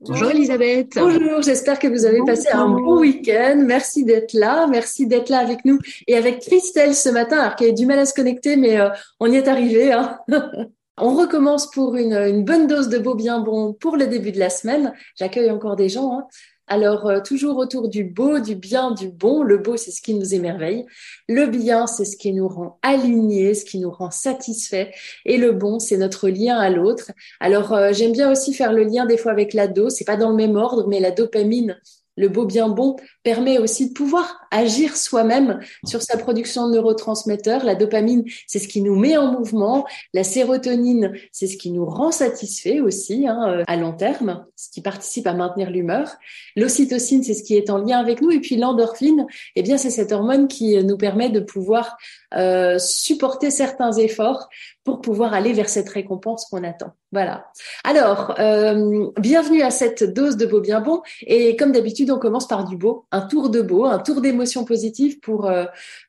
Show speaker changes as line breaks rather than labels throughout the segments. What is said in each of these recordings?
Bonjour Elisabeth.
Bonjour, j'espère que vous avez passé un bon week-end. Merci d'être là, merci d'être là avec nous et avec Christelle ce matin, alors qu'elle a du mal à se connecter, mais euh, on y est arrivé. Hein. on recommence pour une, une, bonne dose de beau bien bon pour le début de la semaine. J'accueille encore des gens. Hein. Alors, euh, toujours autour du beau, du bien, du bon. Le beau, c'est ce qui nous émerveille. Le bien, c'est ce qui nous rend alignés, ce qui nous rend satisfaits. Et le bon, c'est notre lien à l'autre. Alors, euh, j'aime bien aussi faire le lien des fois avec la dose. C'est pas dans le même ordre, mais la dopamine, le beau bien bon permet aussi de pouvoir agir soi-même sur sa production de neurotransmetteurs. La dopamine, c'est ce qui nous met en mouvement. La sérotonine, c'est ce qui nous rend satisfait aussi hein, euh, à long terme, ce qui participe à maintenir l'humeur. L'ocytocine, c'est ce qui est en lien avec nous. Et puis l'endorphine, eh bien, c'est cette hormone qui nous permet de pouvoir euh, supporter certains efforts pour pouvoir aller vers cette récompense qu'on attend. Voilà. Alors, euh, bienvenue à cette dose de beau bien bon. Et comme d'habitude, on commence par du beau, un tour de beau, un tour d'émotions positives pour euh,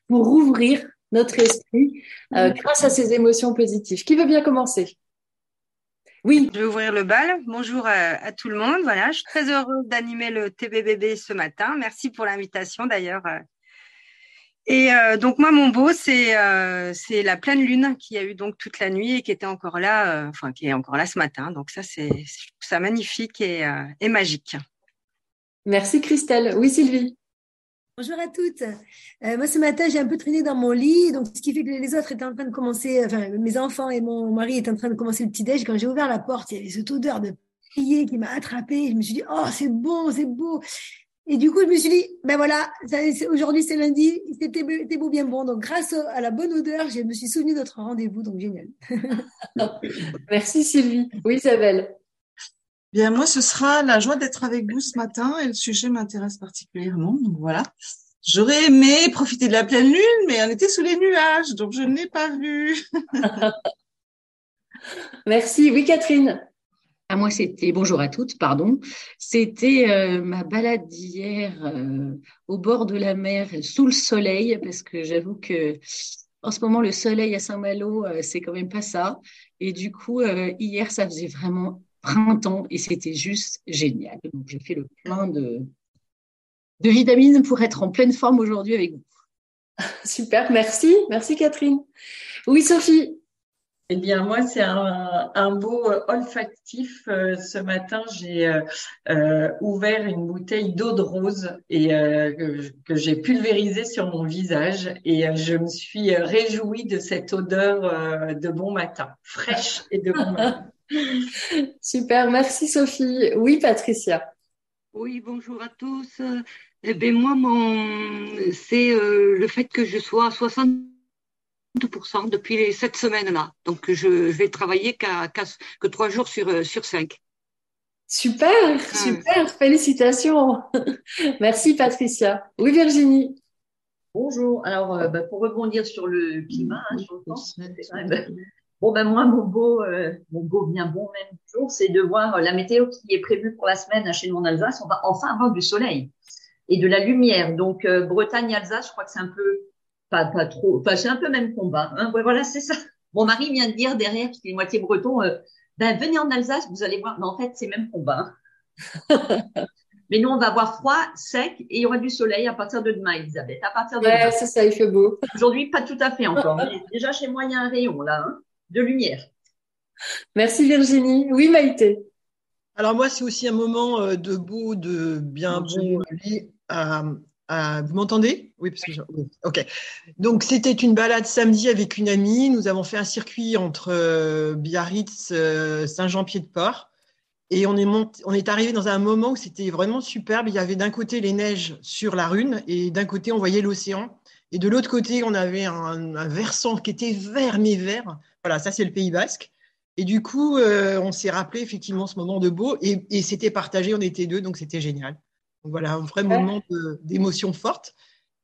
pour ouvrir notre esprit euh, grâce à ces émotions positives. Qui veut bien commencer?
Oui. Je vais ouvrir le bal. Bonjour à, tout le monde. Voilà, je suis très heureuse d'animer le TBBB ce matin. Merci pour l'invitation d'ailleurs, et euh, donc moi, mon beau, c'est euh, c'est la pleine lune qui a eu donc toute la nuit et qui était encore là, euh, enfin qui est encore là ce matin. Donc ça, c'est ça magnifique et, et magique.
Merci Christelle. Oui Sylvie.
Bonjour à toutes. moi ce matin j'ai un peu traîné dans mon lit, donc ce qui fait que les autres étaient en train de commencer, enfin mes enfants et mon mari étaient en train de commencer le petit déj. Quand j'ai ouvert la porte, il y avait cette odeur de prier qui m'a attrapée. Je me suis dit oh c'est bon, c'est beau. Et du coup, je me suis dit, ben voilà, aujourd'hui c'est lundi, c'était beau bien bon. Donc, grâce à la bonne odeur, je me suis souvenu de notre rendez-vous, donc génial.
Merci Sylvie. Oui, Isabelle.
Bien, moi, ce sera la joie d'être avec vous ce matin et le sujet m'intéresse particulièrement. Donc voilà. J'aurais aimé profiter de la pleine lune, mais on était sous les nuages, donc je ne l'ai pas vu.
Merci. Oui, Catherine.
À moi, c'était bonjour à toutes, pardon. C'était euh, ma balade d'hier euh, au bord de la mer, sous le soleil, parce que j'avoue que en ce moment le soleil à Saint-Malo, euh, c'est quand même pas ça. Et du coup, hier, ça faisait vraiment printemps et c'était juste génial. Donc, j'ai fait le plein de de vitamines pour être en pleine forme aujourd'hui avec vous.
Super, merci, merci Catherine. Oui, Sophie.
Eh bien, moi, c'est un, beau euh, olfactif. Euh, ce matin, j'ai euh, ouvert une bouteille d'eau de rose et que, j'ai pulvérisée sur mon visage et je me suis réjouie de cette odeur de bon matin, fraîche et de bon matin.
Super, merci Sophie. Oui, Patricia.
Oui, bonjour à tous. Eh bien, moi, mon... c'est le fait que je sois à 60% depuis cette semaines-là. Donc, je, vais travailler qu'à, que trois jours sur, euh, sur cinq.
Super, super, félicitations. Merci Patricia. Oui Virginie.
Bonjour. Alors, euh, bah, pour rebondir sur le climat, hein, sur le temps, bon ben moi mon beau, euh, mon beau bien bon même jour, c'est de voir la météo qui est prévue pour la semaine chez nous en Alsace. On va enfin avoir du soleil et de la lumière. Donc Bretagne, Alsace, je crois que c'est un peu pas, pas trop. Enfin, c'est un peu même combat. Hein. voilà, c'est ça. Mon mari vient de dire derrière, parce qu'il est moitié breton, euh, ben venez en Alsace, vous allez voir. Mais en fait, c'est même combat. Hein. Mais nous, on va avoir froid, sec, et il y aura du soleil à partir de demain, Elisabeth. À partir de
ouais, c'est ça, il fait beau.
Aujourd'hui, pas tout à fait encore. Mais déjà, chez moi, il y a un rayon, là, hein, de lumière.
Merci Virginie. Oui, Maïté.
Alors moi, c'est aussi un moment euh, de beau, de bien bon vous m'entendez? Oui, parce que ok. Donc c'était une balade samedi avec une amie. Nous avons fait un circuit entre euh, Biarritz, euh, Saint-Jean-Pied-de-Port, et on est on est arrivé dans un moment où c'était vraiment superbe. Il y avait d'un côté les neiges sur la Rune, et d'un côté on voyait l'océan, et de l'autre côté on avait un, versant qui était vert mais vert. Voilà, ça c'est le Pays Basque. Et du coup, on s'est rappelé effectivement ce moment de beau et, et c'était partagé, on était deux, donc c'était génial. Donc voilà, un vrai moment d'émotion forte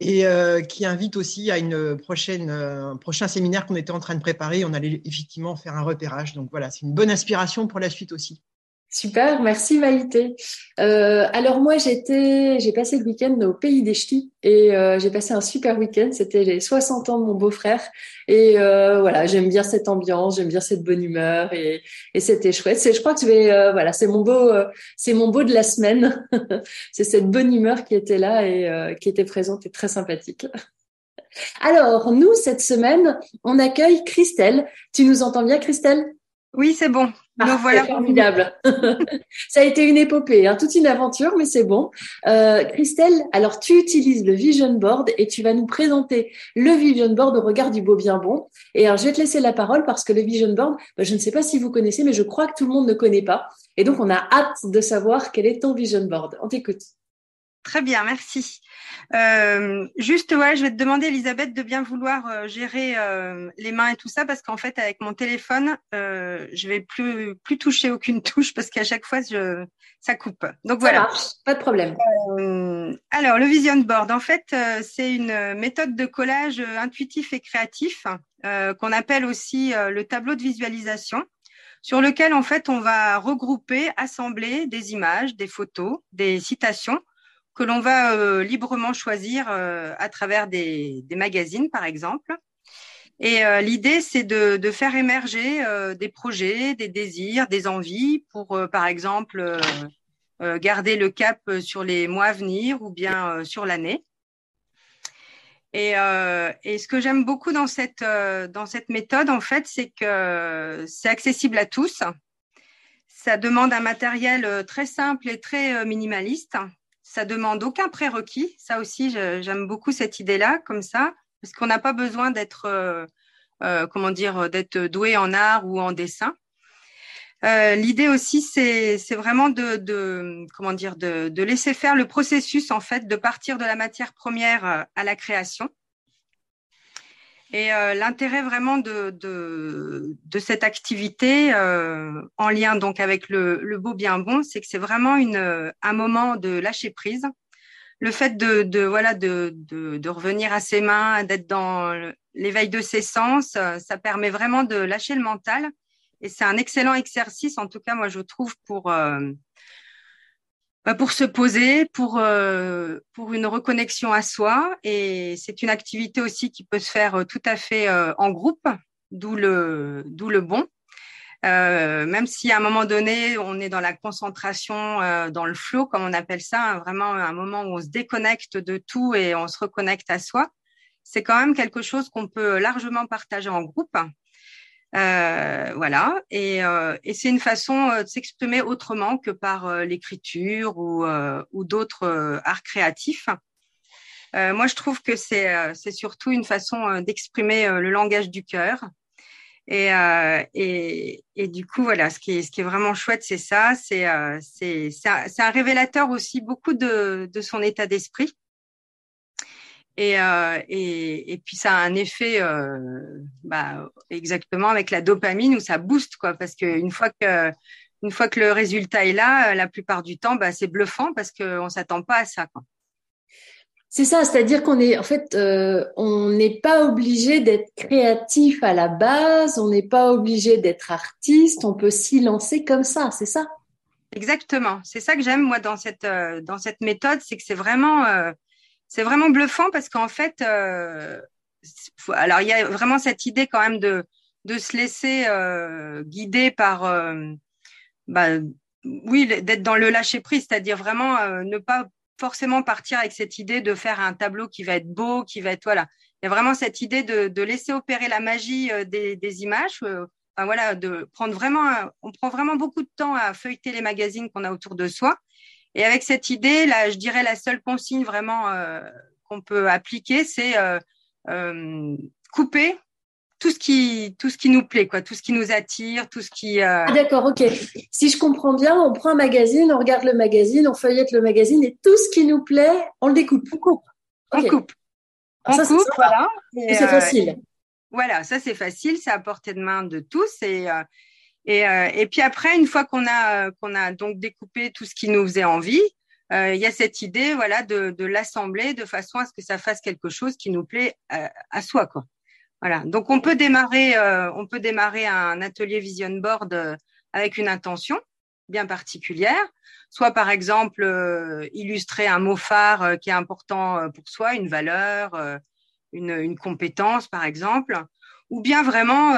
et qui invite aussi à une prochaine, un prochain séminaire qu'on était en train de préparer. On allait effectivement faire un repérage. Donc voilà, c'est une bonne inspiration pour la suite aussi.
Super, merci Maïté. Euh, alors moi j'étais, j'ai passé le week-end au pays des ch'tis et euh, j'ai passé un super week-end. C'était les 60 ans de mon beau-frère et euh, voilà j'aime bien cette ambiance, j'aime bien cette bonne humeur et, et c'était chouette. C'est, je crois que je vais, euh, voilà c'est mon beau, euh, c'est mon beau de la semaine. c'est cette bonne humeur qui était là et euh, qui était présente et très sympathique. Alors nous cette semaine on accueille Christelle. Tu nous entends bien Christelle?
Oui c'est bon.
Ah, voilà. Formidable. ça a été une épopée, hein, toute une aventure, mais c'est bon. Euh, Christelle, alors tu utilises le Vision Board et tu vas nous présenter le Vision Board au regard du beau bien bon. Et alors je vais te laisser la parole parce que le Vision Board, bah, je ne sais pas si vous connaissez, mais je crois que tout le monde ne connaît pas. Et donc on a hâte de savoir quel est ton Vision Board. On t'écoute.
Très bien, merci. Euh, juste, ouais, je vais te demander, Elisabeth, de bien vouloir euh, gérer euh, les mains et tout ça, parce qu'en fait, avec mon téléphone, je vais plus plus toucher aucune touche, parce qu'à chaque fois, je, ça coupe. Donc voilà.
pas de problème.
Alors, le Vision Board, en fait, c'est une méthode de collage intuitif et créatif qu'on appelle aussi le tableau de visualisation sur lequel en fait on va regrouper, assembler des images, des photos, des citations que l'on va euh, librement choisir euh, à travers des, magazines, par exemple. Et euh, l'idée, c'est de, faire émerger des projets, des désirs, des envies pour, par exemple, garder le cap sur les mois à venir ou bien sur l'année. Et, et, ce que j'aime beaucoup dans cette, dans cette méthode, en fait, c'est que c'est accessible à tous. Ça demande un matériel très simple et très minimaliste ça demande aucun prérequis. Ça aussi, j'aime beaucoup cette idée-là, comme ça, parce qu'on n'a pas besoin d'être, euh, euh, comment dire, d'être doué en art ou en dessin. Euh, l'idée aussi, c'est vraiment de, de, laisser faire le processus en fait, de partir de la matière première à la création. Et euh, l'intérêt vraiment de, de, cette activité, euh, en lien donc avec le, beau bien bon, c'est que c'est vraiment une, un moment de lâcher prise. Le fait de, de voilà de, de, revenir à ses mains, d'être dans l'éveil de ses sens, euh, ça permet vraiment de lâcher le mental. Et c'est un excellent exercice, en tout cas moi je trouve pour euh, pour se poser, pour, euh, pour une reconnexion à soi. Et c'est une activité aussi qui peut se faire euh, tout à fait euh, en groupe, d'où le, d'où le bon. même si à un moment donné, on est dans la concentration, dans le flow, comme on appelle ça, hein, vraiment un moment où on se déconnecte de tout et on se reconnecte à soi, c'est quand même quelque chose qu'on peut largement partager en groupe. Euh, voilà, et, euh, et c'est une façon euh, de s'exprimer autrement que par l'écriture ou, ou d'autres arts créatifs. moi, je trouve que c'est surtout une façon d'exprimer le langage du cœur. Et, et, du coup, voilà, ce qui est, ce qui est vraiment chouette, c'est ça. C'est c'est un, révélateur aussi beaucoup de, de son état d'esprit. Et, euh, et, et, puis ça a un effet euh, bah, exactement avec la dopamine où ça booste quoi parce qu'une fois que une fois que le résultat est là, la plupart du temps, bah, c'est bluffant parce qu'on s'attend pas à ça. Quoi.
C'est ça, c'est-à-dire qu'on est en fait, euh, on n'est pas obligé d'être créatif à la base, on n'est pas obligé d'être artiste, on peut s'y lancer comme ça, c'est ça?
Exactement, c'est ça que j'aime moi dans cette euh, dans cette méthode, c'est que c'est vraiment euh, c'est vraiment bluffant parce qu'en fait, euh, alors il y a vraiment cette idée quand même de, de se laisser euh, guider par, euh, bah, oui, d'être dans le lâcher prise, c'est-à-dire vraiment ne pas forcément partir avec cette idée de faire un tableau qui va être beau, qui va être voilà. Il y a vraiment cette idée de, laisser opérer la magie des, images. Voilà, de prendre vraiment, on prend vraiment beaucoup de temps à feuilleter les magazines qu'on a autour de soi et avec cette idée, là, je dirais la seule consigne vraiment euh, qu'on peut appliquer, c'est euh, euh, couper tout ce qui tout ce qui nous plaît, quoi, tout ce qui nous attire, tout ce qui.
Ah, d'accord, ok. Si je comprends bien, on prend un magazine, on regarde le magazine, on feuillette le magazine et tout ce qui nous plaît, on le découpe.
On coupe. On coupe.
on ça, coupe, voilà. Et, c'est facile.
voilà, ça c'est facile, c'est à portée de main de tous et Et, et puis après, une fois qu'on a qu'on a donc découpé tout ce qui nous faisait envie, il y a cette idée, voilà, de, de l'assembler de façon à ce que ça fasse quelque chose qui nous plaît à soi, quoi. Voilà. Donc on peut démarrer, on peut démarrer un atelier vision board avec une intention bien particulière, soit par exemple euh, illustrer un mot phare euh, qui est important euh, pour soi, une valeur, une, une, compétence par exemple, ou bien vraiment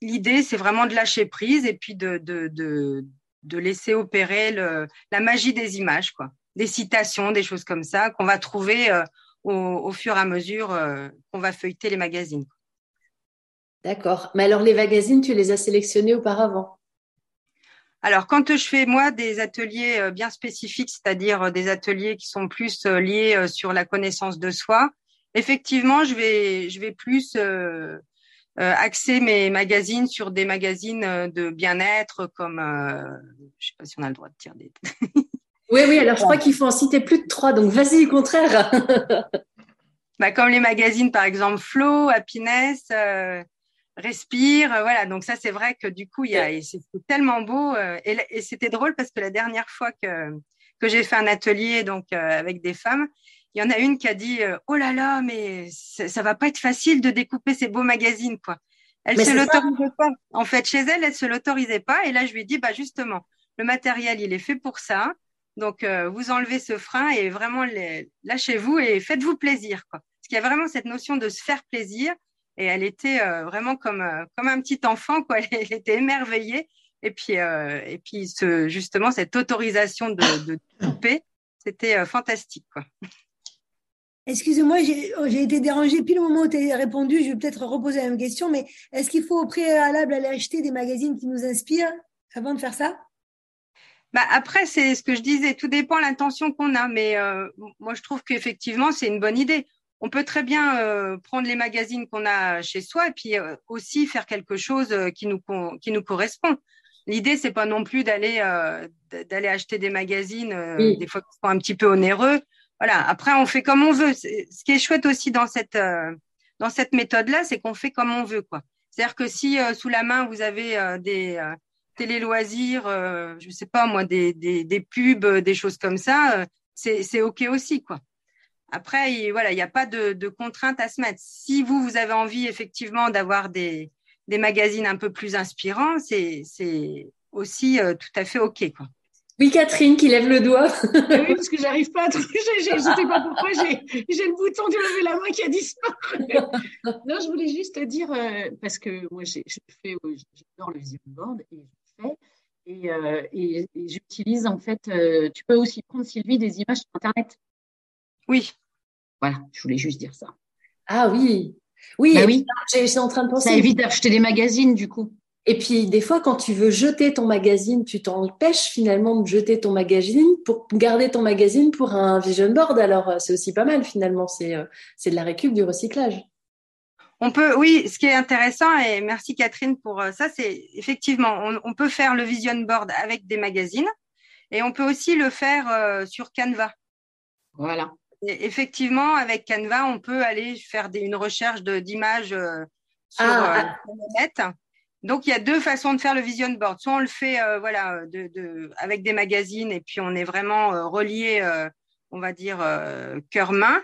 l'idée c'est vraiment de lâcher prise et puis de, de, de, de laisser opérer le, la magie des images, quoi, des citations, des choses comme ça qu'on va trouver au, au, fur et à mesure qu'on va feuilleter les magazines.
D'accord. Mais alors les magazines, tu les as sélectionnés auparavant?
Alors, quand je fais moi des ateliers euh, bien spécifiques, c'est-à-dire euh, des ateliers qui sont plus euh, liés sur la connaissance de soi, effectivement, je vais, je vais plus euh, axer mes magazines sur des magazines de bien-être, comme, euh, je sais pas si on a le droit de dire des.
oui, oui. Alors, je crois qu'il faut en citer plus de trois. Donc, vas-y, au contraire.
bah, comme les magazines, par exemple, Flow, Happiness respire. Euh, voilà, donc ça, c'est vrai que du coup, il y a, c'est tellement beau. Euh, et, c'était drôle parce que la dernière fois que, que j'ai fait un atelier donc euh, avec des femmes, il y en a une qui a dit Oh là là, mais ça va pas être facile de découper ces beaux magazines, quoi. Elle se l'autorisait pas. En fait, chez elle, elle se l'autorisait pas. Et là, je lui ai dit Bah, justement, le matériel, il est fait pour ça. Donc, vous enlevez ce frein et vraiment lâchez-vous et faites-vous plaisir, quoi. Parce qu'il y a vraiment cette notion de se faire plaisir et elle était euh, vraiment comme euh, comme un petit enfant quoi. Elle, était émerveillée et puis euh, et puis ce, justement cette autorisation de, de couper, c'était fantastique quoi.
Excusez-moi, oh, j'ai été dérangée pile au moment où tu as répondu. Je vais peut-être reposer la même question, mais est-ce qu'il faut au préalable aller acheter des magazines qui nous inspirent avant de faire ça?
Bah après, c'est ce que je disais, tout dépend de l'intention qu'on a, mais euh, moi je trouve qu'effectivement c'est une bonne idée on peut très bien euh, prendre les magazines qu'on a chez soi et puis euh, aussi faire quelque chose qui nous qui nous correspond. L'idée c'est pas non plus d'aller d'aller acheter des magazines des fois qui sont un petit peu onéreux. Voilà. Après on fait comme on veut. Ce qui est chouette aussi dans cette dans cette méthode là, c'est qu'on fait comme on veut quoi. C'est-à-dire que si sous la main vous avez des télé loisirs, je sais pas moi des des, des pubs, des choses comme ça, c'est ok aussi quoi. Après, il, voilà, il n'y a pas de, de contrainte à se mettre. Si vous, vous avez envie effectivement d'avoir des, des magazines un peu plus inspirants, c'est, aussi euh, tout à fait OK. Quoi.
Oui, Catherine qui lève le doigt.
oui, parce que j'arrive pas à trouver. Je ne sais pas pourquoi j'ai, j'ai le bouton de lever la main qui a disparu. non, je voulais juste dire, euh, parce que moi, j'ai, je fais, euh, j'adore le vision board et je fais. Et, euh, et, et j'utilise en fait, tu peux aussi prendre Sylvie des images sur Internet.
Oui.
Voilà, je voulais juste dire ça.
Ah oui. Oui,
bah oui.
j'étais en train de penser.
Ça évite d'acheter des magazines, du coup.
Et puis, des fois, quand tu veux jeter ton magazine, tu t'empêches finalement de jeter ton magazine pour garder ton magazine pour un vision board. Alors, euh, c'est aussi pas mal finalement. C'est, euh, c'est de la récup, du recyclage.
On peut, oui, ce qui est intéressant, et merci Catherine pour euh, ça, c'est effectivement, on, on, peut faire le vision board avec des magazines et on peut aussi le faire sur Canva.
Voilà
effectivement, avec Canva, on peut aller faire des, une recherche d'images euh, sur ah, euh, ah. net. Donc, il y a deux façons de faire le vision board. Soit on le fait euh, voilà, de, de, avec des magazines et puis on est vraiment relié, on va dire, cœur-main.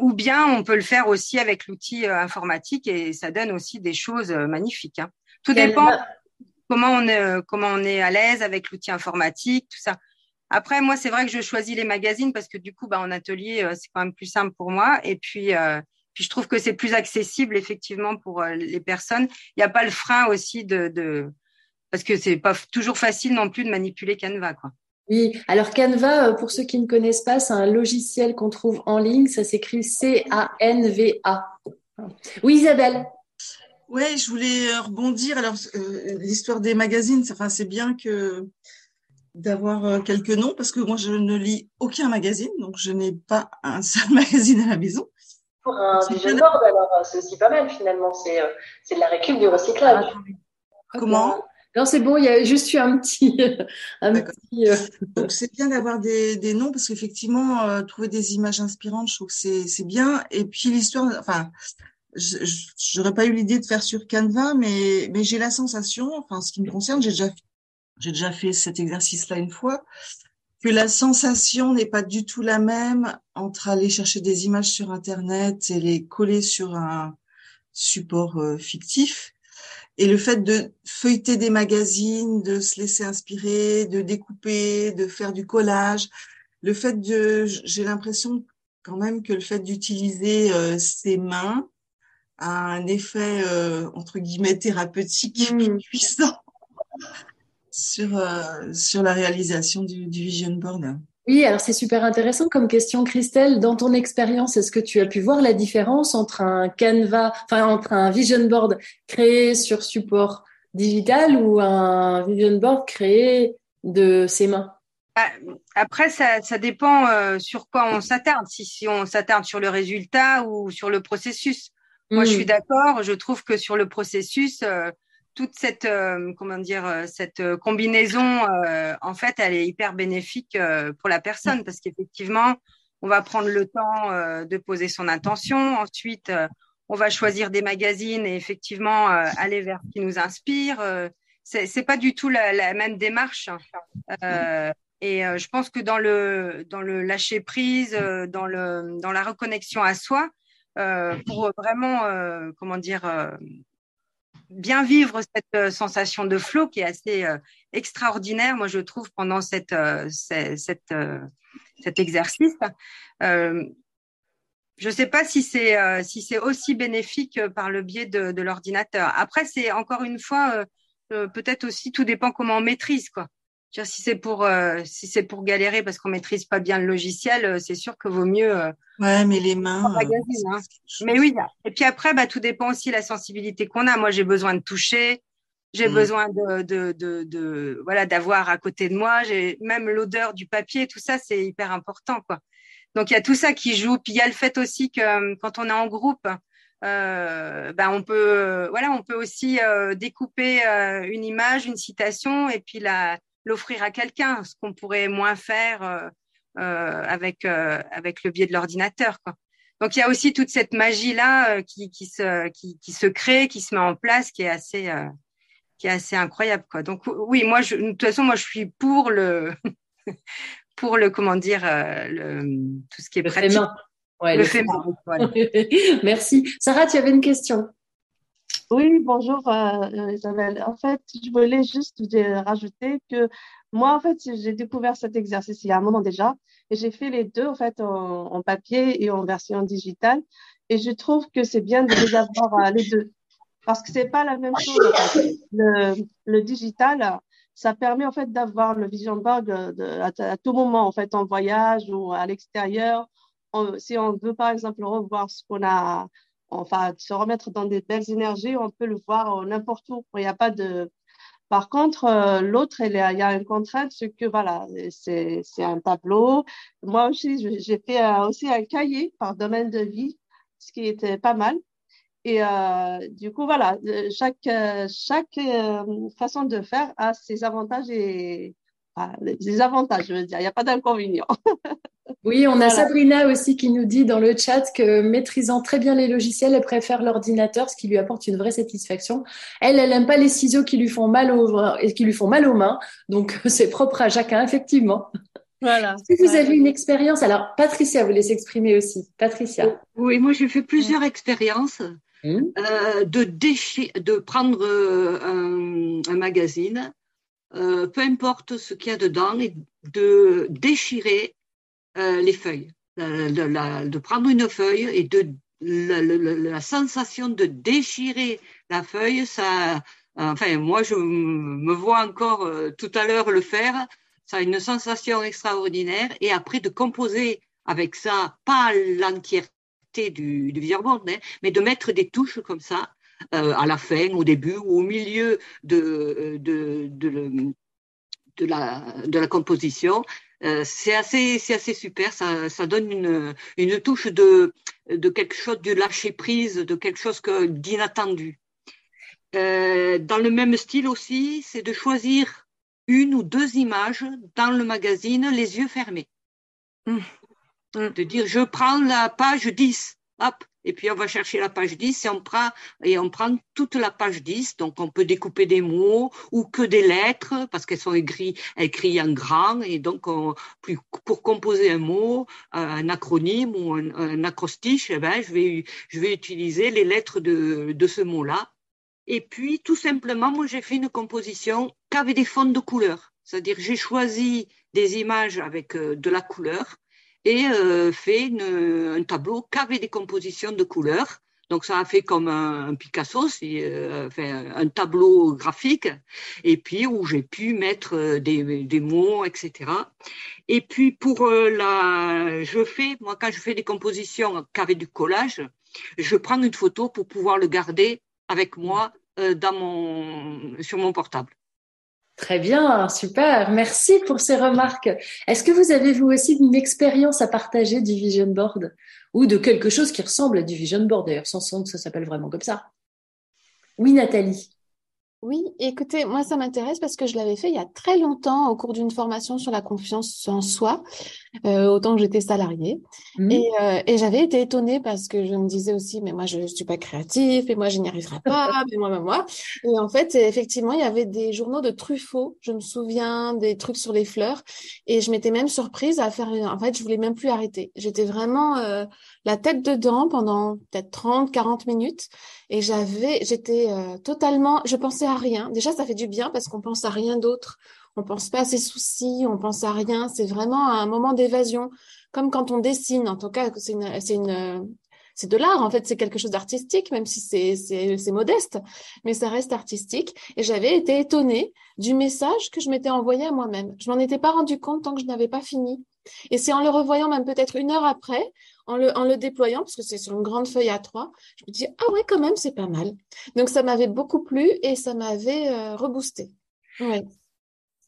ou bien on peut le faire aussi avec l'outil informatique et ça donne aussi des choses magnifiques. Hein. Tout dépend comment on est, comment on est à l'aise avec l'outil informatique, tout ça. Après, moi, c'est vrai que je choisis les magazines parce que du coup, bah, en atelier, euh, c'est quand même plus simple pour moi. Et puis, euh, puis je trouve que c'est plus accessible effectivement pour euh, les personnes. Il n'y a pas le frein aussi de, de... parce que c'est pas toujours facile non plus de manipuler Canva, quoi.
Oui, alors Canva, pour ceux qui ne connaissent pas, c'est un logiciel qu'on trouve en ligne. Ça s'écrit C-A-N-V-A. Oui, Isabelle.
Ouais, je voulais rebondir. Alors, l'histoire des magazines, enfin, c'est bien que d'avoir euh, quelques noms parce que moi je ne lis aucun magazine, donc je n'ai pas un seul magazine à la maison.
Pour un vision board, alors euh, c'est aussi pas mal finalement, c'est euh, c'est de la récup du recyclage.
Ah, Comment?
Non, c'est bon, il y a juste eu un petit. un petit
Donc c'est bien d'avoir des, des noms parce qu'effectivement, trouver des images inspirantes, je trouve que c'est c'est bien. Et puis l'histoire, enfin, j'aurais pas eu l'idée de faire sur Canva, mais, mais j'ai la sensation, enfin, ce qui me concerne, j'ai déjà, j'ai déjà fait cet exercice-là une fois, que la sensation n'est pas du tout la même entre aller chercher des images sur Internet et les coller sur un support euh, fictif et le fait de feuilleter des magazines, de se laisser inspirer, de découper, de faire du collage, le fait de, j'ai l'impression quand même que le fait d'utiliser euh, ses mains a un effet euh, entre guillemets thérapeutique mmh. puissant sur euh, sur la réalisation du, du vision board.
Oui, alors c'est super intéressant comme question, Christelle. Dans ton expérience, est-ce que tu as pu voir la différence entre un Canva, enfin entre un vision board créé sur support digital ou un vision board créé de ses mains?
Bah, Après, ça, ça dépend euh, sur quoi on s'attarde. Si, si on s'attarde sur le résultat ou sur le processus. Moi, je hmm. suis d'accord. Je trouve que sur le processus, euh, toute cette euh, euh, euh, combinaison en fait elle est hyper bénéfique pour la personne. Parce qu'effectivement on va prendre le temps de poser son intention. Ensuite on va choisir des magazines et effectivement aller vers ce qui nous inspire. C'est c'est pas du tout la, même démarche hein. et je pense que dans le lâcher prise dans dans la reconnexion à soi pour vraiment comment dire bien vivre cette euh, sensation de flow qui est assez euh, extraordinaire, moi je trouve, pendant cette, euh, cette, cet exercice. je ne sais pas si c'est si c'est aussi bénéfique par le biais de, de l'ordinateur. Après, c'est encore une fois peut-être aussi tout dépend comment on maîtrise quoi si c'est pour euh, si c'est pour galérer parce qu'on maîtrise pas bien le logiciel, euh, c'est sûr que vaut mieux. Euh,
ouais, mais les mains.
Hein. Mais oui. Et puis après, bah tout dépend aussi de la sensibilité qu'on a. Moi, j'ai besoin de toucher. J'ai mm. besoin de, de, de, de voilà d'avoir à côté de moi. J'ai même l'odeur du papier, tout ça, c'est hyper important, quoi. Donc il y a tout ça qui joue. Puis il y a le fait aussi que quand on est en groupe, euh, ben on peut voilà on peut aussi découper une image, une citation et puis la l'offrir à quelqu'un, ce qu'on pourrait moins faire euh, euh, avec euh, avec le biais de l'ordinateur. Donc il y a aussi toute cette magie là qui, qui se qui, qui, se crée, qui se met en place, qui est assez qui est assez incroyable quoi. Donc oui, moi je, de toute façon moi je suis pour le pour le comment dire le tout ce qui est le pratique.
Ouais, le, le Merci. Sarah, tu avais une question?
Oui, bonjour euh, Isabelle. En fait, je voulais juste rajouter que moi, en fait, j'ai découvert cet exercice il y a un moment déjà et j'ai fait les deux, en fait, en, papier et en version digitale. Et je trouve que c'est bien de les avoir euh, les deux parce que c'est pas la même chose. Le, digital, ça permet en fait d'avoir le vision board de, à, tout moment, en fait, en voyage ou à l'extérieur. Si on veut, par exemple, revoir ce qu'on a enfin, se remettre dans des belles énergies, on peut le voir euh, n'importe où. Il n'y a pas de. Par contre, euh, l'autre, il y a une contrainte, c'est que voilà, c'est un tableau. Moi aussi, j'ai fait aussi un cahier par domaine de vie, ce qui était pas mal. Et euh, du coup, voilà, chaque, chaque façon de faire a ses avantages et des avantages, je veux dire. Il n'y a pas d'inconvénients.
Oui, on a Sabrina aussi qui nous dit dans le chat que maîtrisant très bien les logiciels, elle préfère l'ordinateur, ce qui lui apporte une vraie satisfaction. Elle, elle aime pas les ciseaux qui lui font mal aux, qui lui font mal aux mains. Donc, c'est propre à chacun, effectivement. Voilà. Si vous avez une expérience, alors Patricia voulait s'exprimer aussi. Patricia.
Oui, moi j'ai fait plusieurs expériences mmh. euh, de, de prendre euh, un, magazine, euh, peu importe ce qu'il y a dedans, et de déchirer euh, les feuilles, de, prendre une feuille et de la, sensation de déchirer la feuille, ça, enfin moi je me vois encore euh, tout à l'heure le faire, ça a une sensation extraordinaire. Et après de composer avec ça, pas l'entièreté du, du board, hein, mais de mettre des touches comme ça à la fin, au début ou au milieu de, de, de, de la, de la composition euh, c'est assez, assez super. Ça, ça donne une, une touche de, de quelque chose de lâcher prise, de quelque chose d'inattendu. Euh, dans le même style aussi, c'est de choisir une ou deux images dans le magazine, les yeux fermés. Mmh. Mmh. De dire, je prends la page 10, hop, et puis on va chercher la page 10 et on prend, et on prend toute la page 10. Donc on peut découper des mots ou que des lettres parce qu'elles sont écrites, écrites en grand. Et donc pour composer un mot, un acronyme ou un, acrostiche, eh ben, je, vais, utiliser les lettres de, de ce mot-là. Et puis tout simplement, moi j'ai fait une composition qu'avec des fonds de couleurs. C'est-à-dire j'ai choisi des images avec euh, de la couleur et euh, fait un tableau qu'avec des compositions de couleurs. Donc ça a fait comme un, Picasso, euh, un tableau graphique, et puis où j'ai pu mettre euh, des, des, mots, etc. Et puis pour euh, la, je fais, moi quand je fais des compositions qu'avec du collage, je prends une photo pour pouvoir le garder avec moi dans mon, sur mon portable.
Très bien, super. Merci pour ces remarques. Est-ce que vous avez vous aussi une expérience à partager du vision board ou de quelque chose qui ressemble à du vision board? D'ailleurs, sans que ça s'appelle vraiment comme ça Oui, Nathalie.
Oui, écoutez, moi ça m'intéresse parce que je l'avais fait il y a très longtemps au cours d'une formation sur la confiance en soi, euh, autant que j'étais salariée. Mmh. Et, euh, et j'avais été étonnée parce que je me disais aussi, mais moi je ne suis pas créative, et moi je n'y arriverai pas, mais moi, moi, moi. Et en fait, effectivement, il y avait des journaux de Truffaut, je me souviens, des trucs sur les fleurs, et je m'étais même surprise à faire, en fait, je voulais même plus arrêter. J'étais vraiment euh, la tête dedans pendant peut-être 30, 40 minutes. Et j'avais, j'étais euh, totalement, je pensais à rien. Déjà, ça fait du bien parce qu'on pense à rien d'autre. On pense pas à ses soucis, on pense à rien. C'est vraiment un moment d'évasion, comme quand on dessine. En tout cas, c'est une, c'est une, c'est de l'art en fait, c'est quelque chose d'artistique, même si c'est, c'est, c'est modeste, mais ça reste artistique. Et j'avais été étonnée du message que je m'étais envoyé à moi-même. Je m'en étais pas rendu compte tant que je n'avais pas fini. Et c'est en le revoyant même peut-être une heure après, en le, en le déployant, parce que c'est sur une grande feuille à trois, je me dis, ah ouais, quand même, c'est pas mal. Donc ça m'avait beaucoup plu et ça m'avait euh, reboosté. Ouais.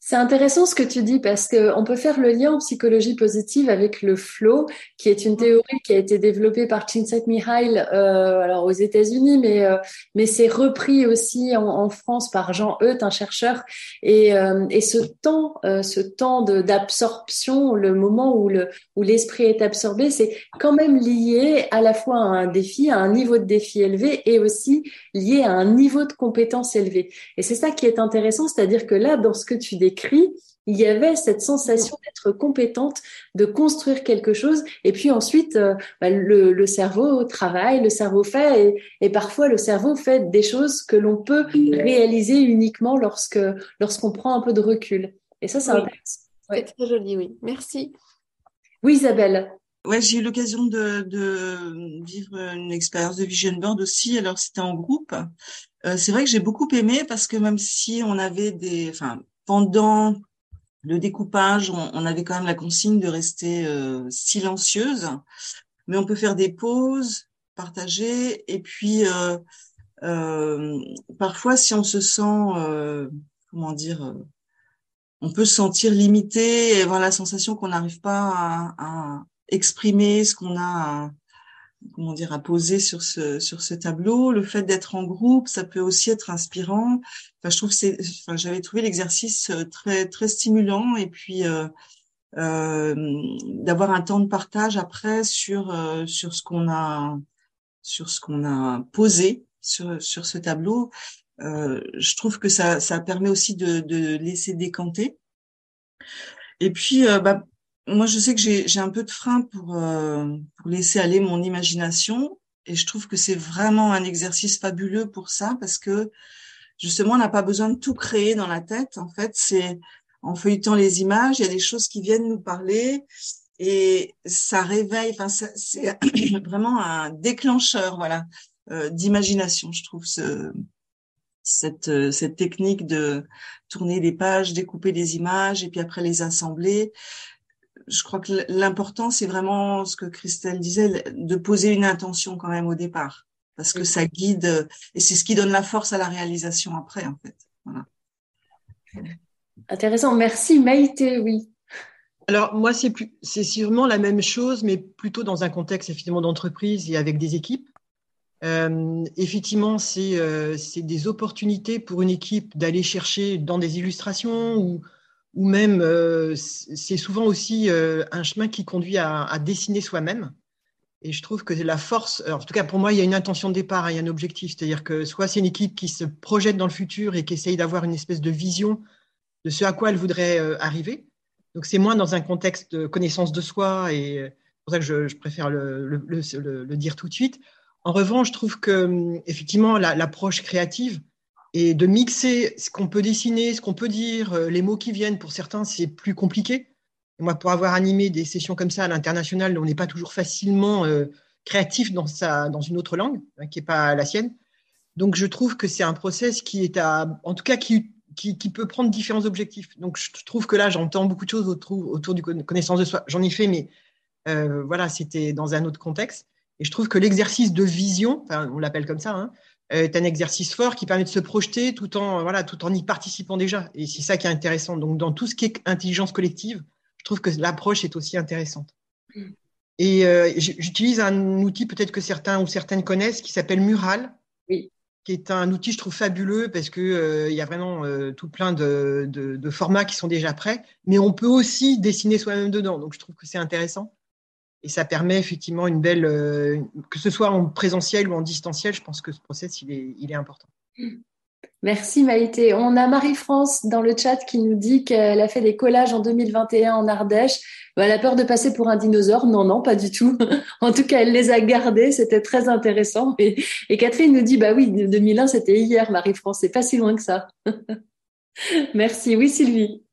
C'est intéressant ce que tu dis parce que on peut faire le lien en psychologie positive avec le flow, qui est une théorie qui a été développée par Csikszentmihalyi euh, alors aux États-Unis, mais euh, mais c'est repris aussi en, en, France par Jean Euth, un chercheur. Et, euh, et ce temps, euh, ce temps d'absorption, le moment où le où l'esprit est absorbé, c'est quand même lié à la fois à un défi, à un niveau de défi élevé, et aussi lié à un niveau de compétence élevé. Et c'est ça qui est intéressant, c'est-à-dire que là, dans ce que tu décris il y avait cette sensation d'être compétente, de construire quelque chose. Et puis ensuite, euh, bah, le, cerveau travaille, le cerveau fait, et, parfois le cerveau fait des choses que l'on peut réaliser uniquement lorsque lorsqu'on prend un peu de recul. Et ça, c'est intéressant.
C'est très joli, oui. Merci.
Oui, Isabelle.
Ouais, j'ai eu l'occasion de, de, vivre une expérience de vision board aussi. Alors, c'était en groupe. Euh, c'est vrai que j'ai beaucoup aimé parce que même si on avait des, enfin, pendant le découpage, on, avait quand même la consigne de rester euh, silencieuse, mais on peut faire des pauses, partager, et puis euh, euh, parfois, si on se sent, comment dire, on peut se sentir limité et avoir la sensation qu'on n'arrive pas à, à, exprimer ce qu'on a comment dire à poser sur ce sur ce tableau. Le fait d'être en groupe ça peut aussi être inspirant. Enfin je trouve c'est enfin j'avais trouvé l'exercice euh, très très stimulant et puis euh, euh, d'avoir un temps de partage après sur euh, sur ce qu'on a sur ce qu'on a posé sur sur ce tableau. Euh, je trouve que ça ça permet aussi de de laisser décanter. Et puis bah, moi, je sais que j'ai un peu de frein pour, euh, pour laisser aller mon imagination. Et je trouve que c'est vraiment un exercice fabuleux pour ça parce que justement, on n'a pas besoin de tout créer dans la tête. En fait, c'est en feuilletant les images, il y a des choses qui viennent nous parler et ça réveille. Enfin, c'est vraiment un déclencheur, voilà, euh, d'imagination. Je trouve ce, cette, cette technique de tourner les pages, découper les images et puis après les assembler je crois que l'important, c'est vraiment ce que Christelle disait, de poser une intention quand même au départ, parce que ça guide, et c'est ce qui donne la force à la réalisation après, en fait. Voilà.
Intéressant. Merci, Maïté, oui.
Alors, moi, c'est plus, c'est sûrement la même chose, mais plutôt dans un contexte, effectivement, d'entreprise et avec des équipes. Euh, effectivement, c'est, euh, c'est des opportunités pour une équipe d'aller chercher dans des illustrations ou, ou même euh, c'est souvent aussi euh, un chemin qui conduit à, dessiner soi-même. Et je trouve que la force, en tout cas pour moi, il y a une intention de départ, hein, il y a un objectif, c'est-à-dire que soit c'est une équipe qui se projette dans le futur et qui essaye d'avoir une espèce de vision de ce à quoi elle voudrait euh, arriver. Donc c'est moins dans un contexte de connaissance de soi et c'est pour ça que je, préfère le, dire tout de suite. En revanche, je trouve que hum, effectivement l'approche créative et de mixer ce qu'on peut dessiner, ce qu'on peut dire, euh, les mots qui viennent, pour certains c'est plus compliqué. Moi, pour avoir animé des sessions comme ça à l'international, on n'est pas toujours facilement créatif dans, sa, dans une autre langue, hein, qui n'est pas la sienne. Donc, je trouve que c'est un process qui est à, en tout cas, qui qui, peut prendre différents objectifs. Donc, je trouve que là, j'entends beaucoup de choses autour, autour du connaissance de soi. J'en ai fait, mais euh, voilà, c'était dans un autre contexte. Et je trouve que l'exercice de vision, on l'appelle comme ça, hein, est un exercice fort qui permet de se projeter tout en, voilà, tout en y participant déjà. Et c'est ça qui est intéressant. Donc, dans tout ce qui est intelligence collective, je trouve que l'approche est aussi intéressante. Mm. Et euh, j'utilise un outil peut-être que certains ou certaines connaissent qui s'appelle Mural.
Oui
qui est un outil, je trouve, fabuleux parce qu'il euh, il y a vraiment euh, tout plein de, de, formats qui sont déjà prêts, mais on peut aussi dessiner soi-même dedans. Donc, je trouve que c'est intéressant. Et ça permet effectivement une belle, euh, que ce soit en présentiel ou en distanciel, je pense que ce process, il est, il est important.
Merci Maïté. On a Marie-France dans le chat qui nous dit qu'elle a fait des collages en 2021 en Ardèche elle a peur de passer pour un dinosaure. Non, non, pas du tout. en tout cas, elle les a gardés. C'était très intéressant. Et, Catherine nous dit, bah oui, 2001, c'était hier, Marie-France. C'est pas si loin que ça. Merci. Oui, Sylvie.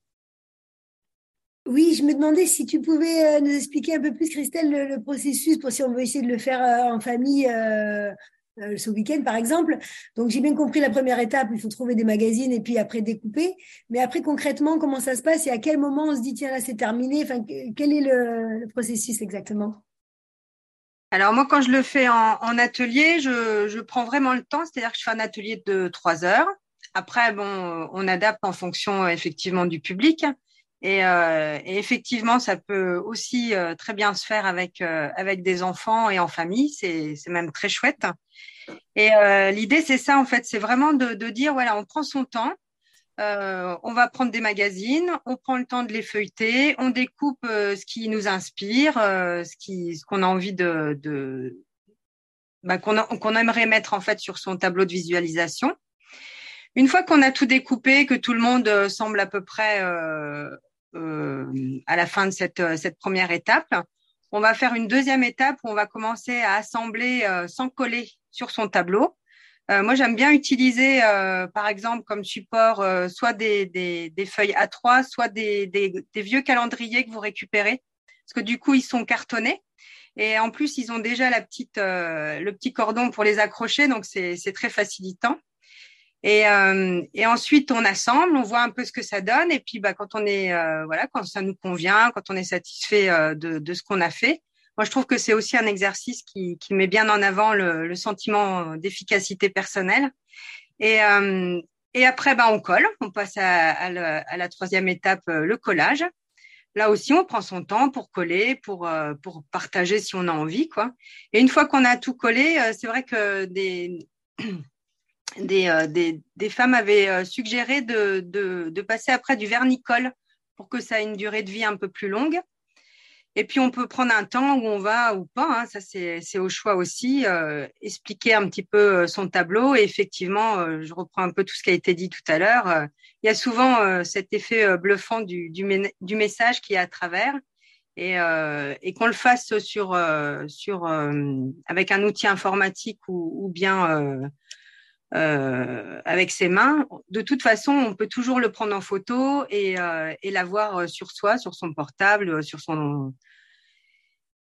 Oui, je me demandais si tu pouvais euh, nous expliquer un peu plus, Christelle, le, processus pour si on veut essayer de le faire euh, en famille. Euh, ce week-end, par exemple. Donc, j'ai bien compris la première étape, il faut trouver des magazines et puis après découper. Mais après, concrètement, comment ça se passe et à quel moment on se dit, tiens, là, c'est terminé? Enfin, Quel est le, processus exactement?
Alors moi, quand je le fais en, atelier, je, je, prends vraiment le temps, c'est-à-dire que je fais un atelier de trois heures. Après, bon, on adapte en fonction effectivement du public. Et, euh, et, effectivement, ça peut aussi euh, très bien se faire avec euh, avec des enfants et en famille. C'est même très chouette. Et l'idée, c'est ça en fait, c'est vraiment de, dire voilà, on prend son temps. on va prendre des magazines, on prend le temps de les feuilleter, on découpe ce qui nous inspire, ce qui ce qu'on a envie de, de bah, qu'on aimerait mettre en fait sur son tableau de visualisation. Une fois qu'on a tout découpé, que tout le monde semble à peu près à la fin de cette, euh, cette première étape. On va faire une deuxième étape où on va commencer à assembler euh, sans coller sur son tableau. moi, j'aime bien utiliser, par exemple, comme support, soit des, des, des, feuilles A3, soit des, des, vieux calendriers que vous récupérez, parce que du coup, ils sont cartonnés. Et en plus, ils ont déjà la petite, le petit cordon pour les accrocher, donc c'est très facilitant. Et, euh, et, ensuite, on assemble, on voit un peu ce que ça donne. Et puis, bah, quand on est, euh, voilà, quand ça nous convient, quand on est satisfait euh, de, ce qu'on a fait, moi, je trouve que c'est aussi un exercice qui, met bien en avant le, sentiment d'efficacité personnelle. Et, après, bah, on colle. On passe à, à, à, la troisième étape, le collage. Là aussi, on prend son temps pour coller, pour pour partager si on a envie, quoi. Et une fois qu'on a tout collé, c'est vrai que des euh, des, des, femmes avaient euh, suggéré de, de, passer après du vernicole pour que ça ait une durée de vie un peu plus longue. Et puis on peut prendre un temps où on va ou pas, hein, ça c'est au choix aussi, euh, expliquer un petit peu son tableau. Et effectivement, je reprends un peu tout ce qui a été dit tout à l'heure. il y a souvent cet effet bluffant du, du, message qui est à travers. Et, et qu'on le fasse sur, sur avec un outil informatique ou bien euh, avec ses mains. De toute façon, on peut toujours le prendre en photo et, euh, l'avoir euh, sur soi, sur son portable, sur son.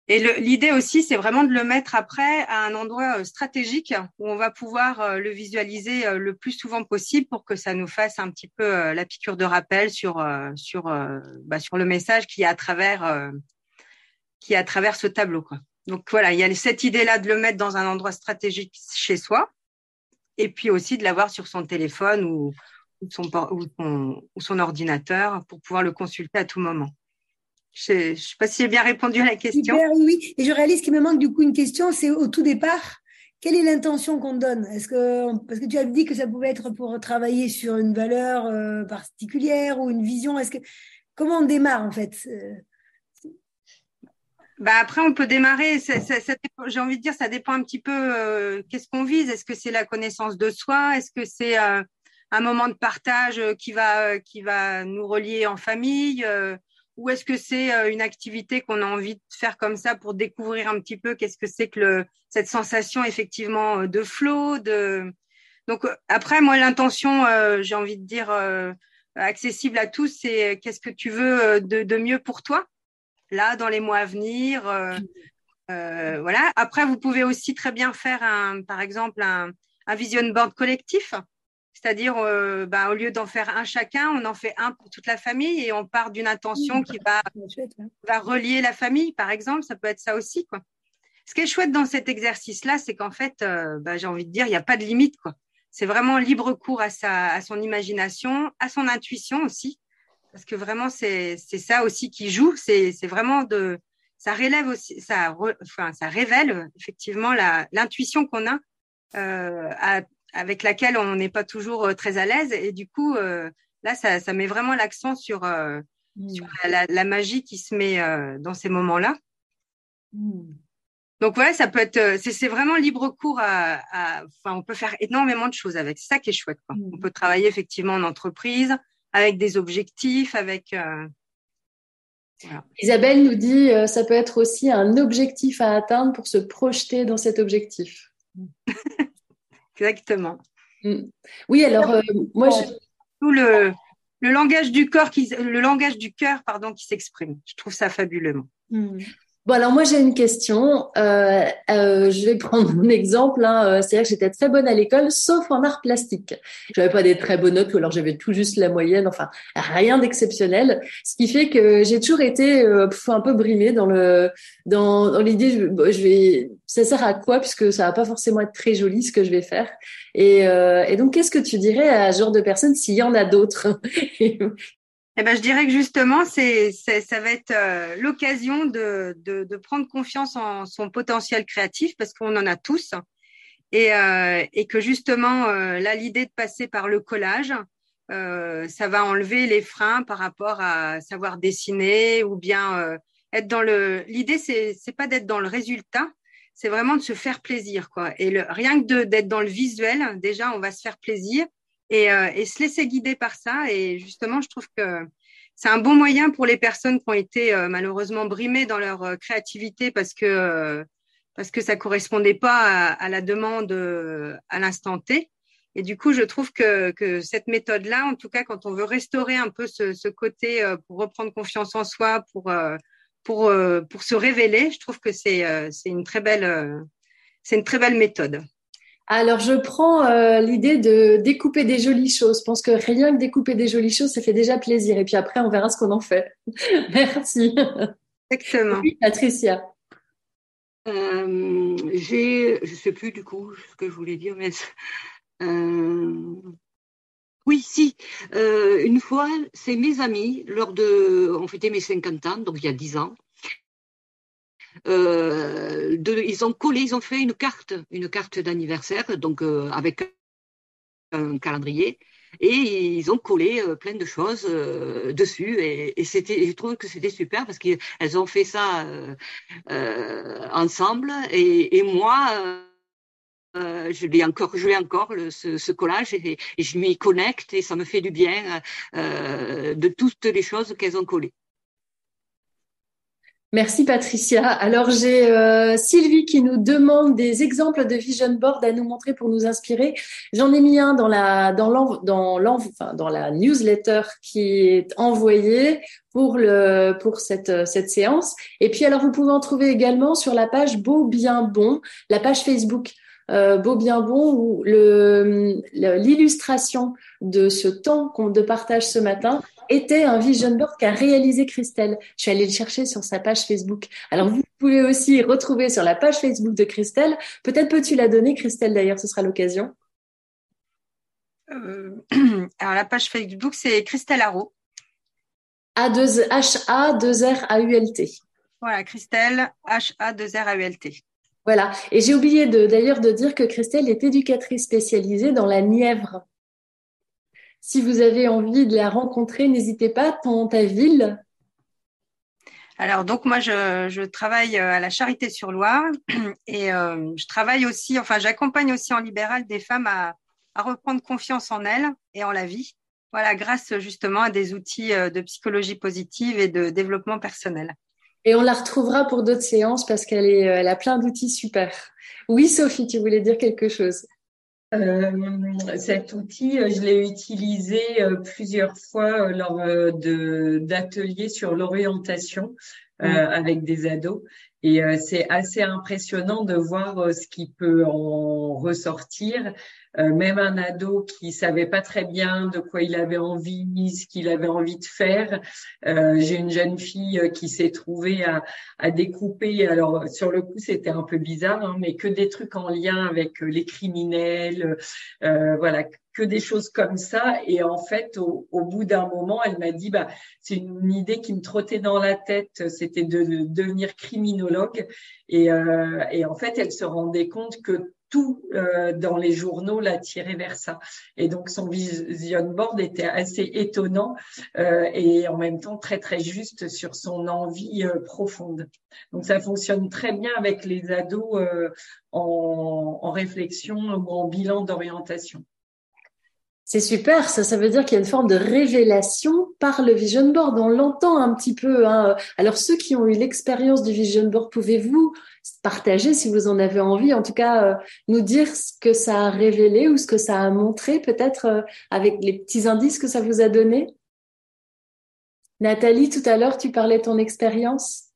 Et l'idée aussi, c'est vraiment de le mettre après à un endroit stratégique où on va pouvoir le visualiser le plus souvent possible pour que ça nous fasse un petit peu la piqûre de rappel sur sur bah, sur le message qui est à travers qui est à travers ce tableau. Donc voilà, il y a cette idée là de le mettre dans un endroit stratégique chez soi et puis aussi de l'avoir sur son téléphone ou, son, son, ordinateur pour pouvoir le consulter à tout moment. Je ne sais pas si j'ai bien répondu à la question.
oui, et je réalise qu'il me manque du coup une question, c'est au tout départ, quelle est l'intention qu'on donne? Est-ce que parce que tu as dit que ça pouvait être pour travailler sur une valeur euh, particulière ou une vision Est-ce que comment on démarre en fait
bah après, on peut démarrer. J'ai envie de dire, ça dépend un petit peu. Euh, qu'est-ce qu'on vise Est-ce que c'est la connaissance de soi? Est-ce que c'est euh, un moment de partage qui va qui va nous relier en famille Ou est-ce que c'est une activité qu'on a envie de faire comme ça pour découvrir un petit peu qu'est-ce que c'est que le, cette sensation effectivement de flow de donc après moi l'intention j'ai envie de dire accessible à tous c'est qu'est-ce que tu veux de, de mieux pour toi? Là dans les mois à venir. Euh, euh, voilà. Après, vous pouvez aussi très bien faire un, par exemple, un, un vision board collectif. C'est-à-dire, euh, bah, au lieu d'en faire un chacun, on en fait un pour toute la famille et on part d'une intention qui va, va relier la famille, par exemple. Ça peut être ça aussi, quoi. Ce qui est chouette dans cet exercice-là, c'est qu'en fait, bah, j'ai envie de dire, il n'y a pas de limite, quoi. C'est vraiment libre cours à sa, à son imagination, à son intuition aussi parce que vraiment c'est ça aussi qui joue c'est vraiment de ça relève aussi ça enfin ça révèle effectivement l'intuition qu'on a euh, avec laquelle on n'est pas toujours euh, très à l'aise et du coup euh, là ça, ça met vraiment l'accent sur, mmh. sur la, la, magie qui se met dans ces moments là mmh. donc ouais ça peut être c'est vraiment libre cours à, à, enfin on peut faire énormément de choses avec c'est ça qui est chouette quoi. Mmh. on peut travailler effectivement en entreprise avec des objectifs, avec. Euh,
Isabelle nous dit euh, ça peut être aussi un objectif à atteindre pour se projeter dans cet objectif.
Exactement.
Mm. Oui, alors euh, moi, je...
tout le, le langage du corps qui, le langage du cœur, pardon, qui s'exprime. Je trouve ça fabuleusement.
Mm. Bon, alors moi j'ai une question. Euh, euh, je vais prendre mon exemple. Hein. Euh, c'est-à-dire que j'étais très bonne à l'école, sauf en art plastique. J'avais pas des très bonnes notes, ou alors j'avais tout juste la moyenne. Enfin, rien d'exceptionnel. Ce qui fait que j'ai toujours été euh, un peu brimée dans le dans, dans l'idée. Je, je vais, ça sert à quoi puisque ça va pas forcément être très joli ce que je vais faire? Et, euh, et donc, qu'est-ce que tu dirais à ce genre de personnes s'il y en a d'autres?
Eh ben, je dirais que justement, ça va être euh, l'occasion de, prendre confiance en son potentiel créatif parce qu'on en a tous. Et, euh, que justement, euh, là, l'idée de passer par le collage, ça va enlever les freins par rapport à savoir dessiner ou bien être dans le. L'idée, c'est, c'est pas d'être dans le résultat, c'est vraiment de se faire plaisir, quoi. Et rien que d'être dans le visuel, déjà, on va se faire plaisir et, euh, et, se laisser guider par ça. Et justement, je trouve que c'est un bon moyen pour les personnes qui ont été euh, malheureusement brimées dans leur euh, créativité parce que parce que ça correspondait pas à, la demande à l'instant T. Et du coup, je trouve que, que cette méthode-là, en tout cas, quand on veut restaurer un peu ce, ce côté pour reprendre confiance en soi, pour pour pour se révéler, je trouve que c'est c'est une très belle c'est une très belle méthode.
Alors, je prends euh, l'idée de découper des jolies choses. Je pense que rien que découper des jolies choses, ça fait déjà plaisir. Et puis après, on verra ce qu'on en fait. Merci.
Exactement.
Oui, Patricia.
Euh, j'ai, je sais plus du coup ce que je voulais dire, mais euh, oui, si. Euh, une fois, c'est mes amis lors de, on fêtait mes 50 ans, donc il y a 10 ans. Euh, ils ont collé, ils ont fait une carte, une carte d'anniversaire, donc euh, avec un calendrier, et ils ont collé euh, plein de choses dessus, et, c'était, je trouve que c'était super parce qu'elles ont fait ça ensemble, et, moi. je l'ai encore, je l'ai encore ce, collage et je m'y connecte et ça me fait du bien de toutes les choses qu'elles ont collées.
Merci Patricia. Alors j'ai euh, Sylvie qui nous demande des exemples de vision board à nous montrer pour nous inspirer. J'en ai mis un dans la dans dans enfin, dans la newsletter qui est envoyée pour le pour cette cette séance. Et puis alors vous pouvez en trouver également sur la page Beau bien bon, la page Facebook. Euh, Beau bien bon où le l'illustration de ce temps qu'on de partage ce matin était un vision board qu'a réalisé Christelle. Je suis allée le chercher sur sa page Facebook. Alors vous pouvez aussi retrouver sur la page Facebook de Christelle. Peut-être peux-tu la donner, Christelle, d'ailleurs, ce sera l'occasion.
Euh, alors la page Facebook, c'est Christelle Haro.
A2, H-A-2-R-A-U-L-T.
Voilà, Christelle, H-A-2-R-A-U-L-T.
Voilà. Et j'ai oublié d'ailleurs de dire que Christelle est éducatrice spécialisée dans la Nièvre. Si vous avez envie de la rencontrer, n'hésitez pas. Ton, ta ville
Alors donc moi je, travaille à la Charité sur Loire et je travaille aussi, enfin j'accompagne aussi en libéral des femmes à, à reprendre confiance en elles et en la vie. Voilà, grâce justement à des outils de psychologie positive et de développement personnel.
Et on la retrouvera pour d'autres séances parce qu'elle elle a plein d'outils super. Oui, Sophie, tu voulais dire quelque chose.
Euh, cet outil, euh, je l'ai utilisé euh, plusieurs fois lors de d'ateliers sur l'orientation mmh. avec des ados. Et c'est assez impressionnant de voir ce qui peut en ressortir euh, même un ado qui savait pas très bien de quoi il avait envie, ce qu'il avait envie de faire. Euh, J'ai une jeune fille euh, qui s'est trouvée à, à, découper. Alors sur le coup, c'était un peu bizarre, hein, mais que des trucs en lien avec euh, les criminels, euh, voilà, que des choses comme ça. Et en fait, au, au bout d'un moment, elle m'a dit, bah, c'est une idée qui me trottait dans la tête, c'était de, de, devenir criminologue. Et, euh, et en fait, elle se rendait compte que tout euh, dans les journaux l'a tiré vers ça. Et donc son vision board était assez étonnant euh, et en même temps très très juste sur son envie euh, profonde. Donc ça fonctionne très bien avec les ados en, en réflexion ou en bilan d'orientation.
C'est super, ça, ça veut dire qu'il y a une forme de révélation par le vision board. On l'entend un petit peu. Hein. Alors ceux qui ont eu l'expérience du vision board, pouvez-vous partager si vous en avez envie, en tout cas euh, nous dire ce que ça a révélé ou ce que ça a montré, peut-être euh, avec les petits indices que ça vous a donné. Nathalie, tout à l'heure, tu parlais de ton expérience?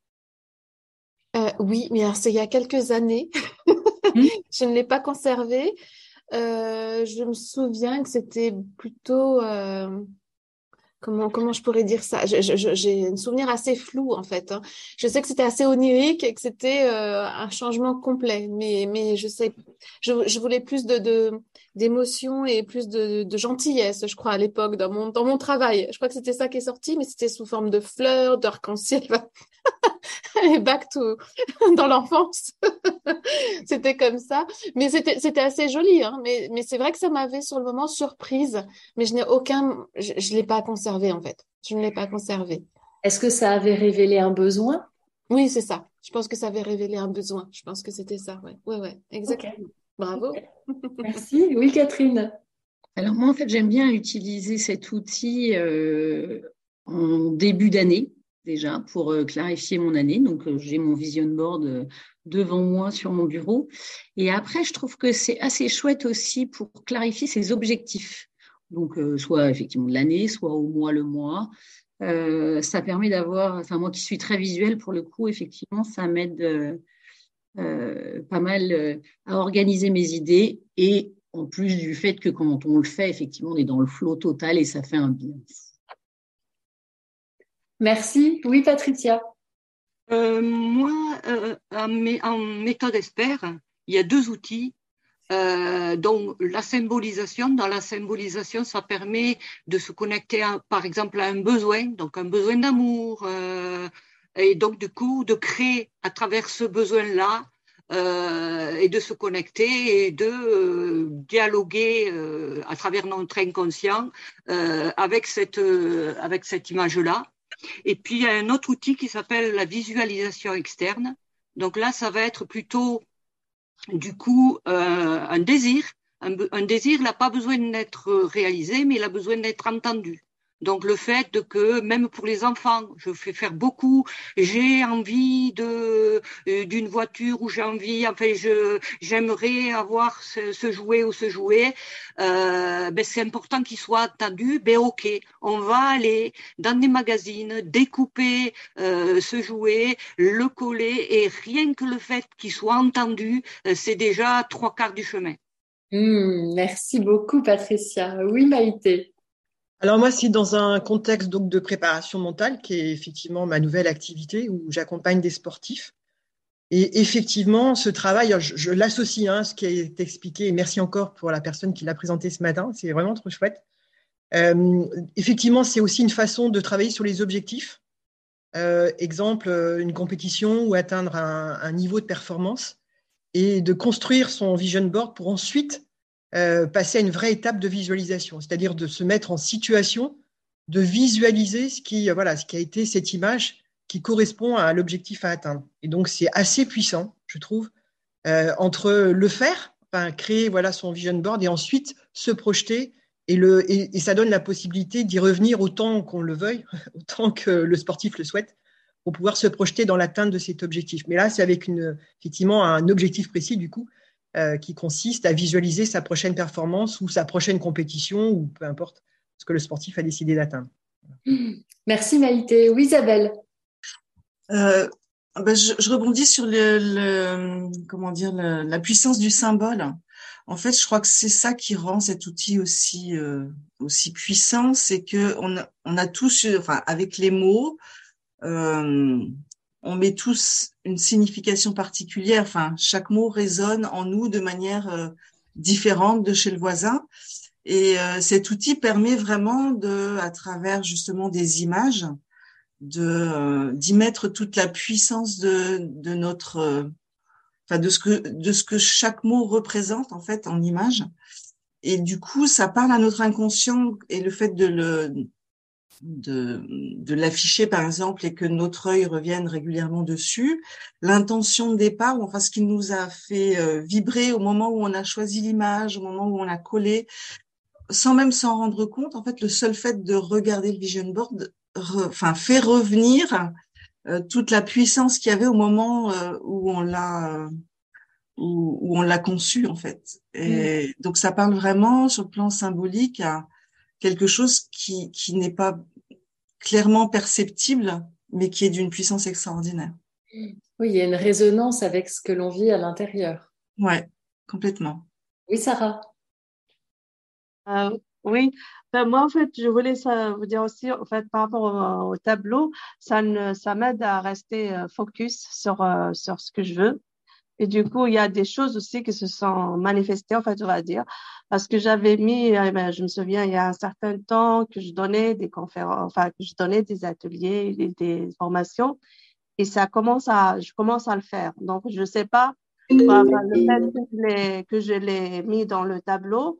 Euh, oui, mais c'est il y a quelques années. Hmm? je ne l'ai pas conservé. Euh, je me souviens que c'était plutôt euh, comment comment je pourrais dire ça? J'ai un souvenir assez flou en fait. Hein. Je sais que c'était assez onirique et que c'était euh, un changement complet, mais mais je sais, je, je voulais plus de, d'émotion et plus de, de gentillesse, je crois à l'époque dans mon dans mon travail. Je crois que c'était ça qui est sorti, mais c'était sous forme de fleurs, d'arc-en-ciel. et back to dans l'enfance. c'était comme ça. Mais c'était, c'était assez joli, hein. Mais, mais c'est vrai que ça m'avait sur le moment surprise. Mais je n'ai aucun, je, ne l'ai pas conservé, en fait. Je ne l'ai pas conservé.
Est-ce que ça avait révélé un besoin?
Oui, c'est ça. Je pense que ça avait révélé un besoin. Je pense que c'était ça. Ouais, ouais, ouais. Exactement. Bravo.
Merci. Oui, Catherine.
Alors moi, en fait, j'aime bien utiliser cet outil euh, en début d'année déjà pour euh, clarifier mon année. Donc, euh, j'ai mon vision board euh, devant moi sur mon bureau. Et après, je trouve que c'est assez chouette aussi pour clarifier ses objectifs. Donc, soit effectivement l'année, soit au mois le mois. Ça permet d'avoir, enfin moi qui suis très visuelle pour le coup, effectivement, ça m'aide pas mal à organiser mes idées et en plus du fait que quand on le fait, effectivement, on est dans le flot total et ça fait un bien
Merci. Oui, Patricia.
Euh, moi, euh, en, méthode expert, il y a deux outils. Euh, donc la symbolisation, dans la symbolisation, ça permet de se connecter, par exemple, à un besoin, donc un besoin d'amour, et donc du coup de créer à travers ce besoin-là et de se connecter et de dialoguer à travers notre inconscient avec cette image-là. Et puis, il y a un autre outil qui s'appelle la visualisation externe. Donc là, ça va être plutôt, du coup, euh, un désir. Un, un désir n'a pas besoin d'être réalisé, mais il a besoin d'être entendu. Donc le fait de que même pour les enfants, je fais faire beaucoup, j'ai envie de euh, d'une voiture ou j'ai envie, enfin je j'aimerais avoir ce, jouet ou ce jouet, euh, ben c'est important qu'il soit entendu. Ben ok, on va aller dans des magazines, découper euh, ce jouet, le coller et rien que le fait qu'il soit entendu, euh, c'est déjà trois quarts du chemin.
Mmh, merci beaucoup Patricia. Oui Maïté.
Alors moi, c'est dans un contexte donc de préparation mentale, qui est effectivement ma nouvelle activité où j'accompagne des sportifs. Et effectivement, ce travail, je, l'associe à hein, ce qui est expliqué. Et merci encore pour la personne qui l'a présenté ce matin. C'est vraiment trop chouette. Euh, effectivement, c'est aussi une façon de travailler sur les objectifs. Euh, exemple, une compétition ou atteindre un, niveau de performance et de construire son vision board pour ensuite euh, passer à une vraie étape de visualisation, c'est-à-dire de se mettre en situation de visualiser ce qui, euh, voilà, ce qui a été cette image qui correspond à l'objectif à atteindre. Et donc, c'est assez puissant, je trouve, euh, entre le faire, enfin, créer voilà, son vision board et ensuite se projeter. Et, le, et, ça donne la possibilité d'y revenir autant qu'on le veuille, autant que le sportif le souhaite, pour pouvoir se projeter dans l'atteinte de cet objectif. Mais là, c'est avec une, effectivement un objectif précis, du coup, euh, qui consiste à visualiser sa prochaine performance ou sa prochaine compétition, ou peu importe ce que le sportif a décidé d'atteindre.
Merci Maïté. Oui, Isabelle.
Euh, ben je, je, rebondis sur le, le comment dire le, la puissance du symbole. En fait, je crois que c'est ça qui rend cet outil aussi euh, aussi puissant, c'est que on a, on a tous, enfin, avec les mots, euh, on met tous une signification particulière. Enfin, chaque mot résonne en nous de manière euh, différente de chez le voisin. Et euh, cet outil permet vraiment de, à travers justement des images, de euh, d'y mettre toute la puissance de, de notre, enfin de ce que de ce que chaque mot représente en fait en image. Et du coup, ça parle à notre inconscient et le fait de le de, de l'afficher par exemple et que notre œil revienne régulièrement dessus, l'intention de départ, enfin ce qui nous a fait vibrer au moment où on a choisi l'image, au moment où on l'a collé, sans même s'en rendre compte, en fait, le seul fait de regarder le vision board, enfin, fait revenir euh, toute la puissance qu'il y avait au moment euh, où on l'a euh, où, on l'a conçu en fait. Et mm. donc ça parle vraiment sur le plan symbolique à quelque chose qui qui n'est pas clairement perceptible, mais qui est d'une puissance extraordinaire.
Oui, il y a une résonance avec ce que l'on vit à l'intérieur.
Ouais, complètement.
Oui, Sarah.
Euh, oui, ben, moi en fait, je voulais ça vous dire aussi, en fait, par rapport au, tableau, ça, ça m'aide à rester euh, focus sur, euh, sur ce que je veux. Et du coup, il y a des choses aussi qui se sont manifestées, en fait, on va dire, parce que j'avais mis, eh ben, je me souviens, il y a un certain temps que je donnais des conférences, enfin, que je donnais des ateliers, des, des formations, et ça commence à, je commence à le faire. Donc, je sais pas, enfin, le fait que je l'ai mis dans le tableau,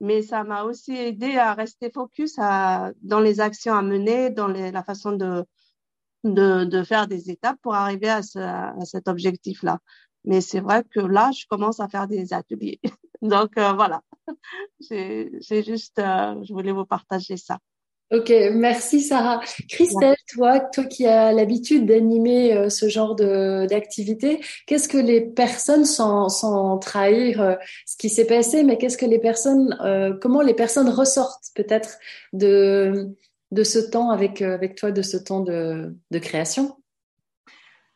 mais ça m'a aussi aidé à rester focus à, dans les actions à mener, dans les, la façon de, de, de, faire des étapes pour arriver à, ce, à cet objectif-là. Mais c'est vrai que là, je commence à faire des ateliers. Donc euh, voilà, c'est juste, euh, je voulais vous partager ça.
Ok, merci Sarah. Christelle, toi, toi qui as l'habitude d'animer euh, ce genre d'activité, qu'est-ce que les personnes, sans, sans trahir euh, ce qui s'est passé, mais qu'est-ce que les personnes, euh, comment les personnes ressortent peut-être de, de ce temps avec, avec toi, de ce temps de, de création?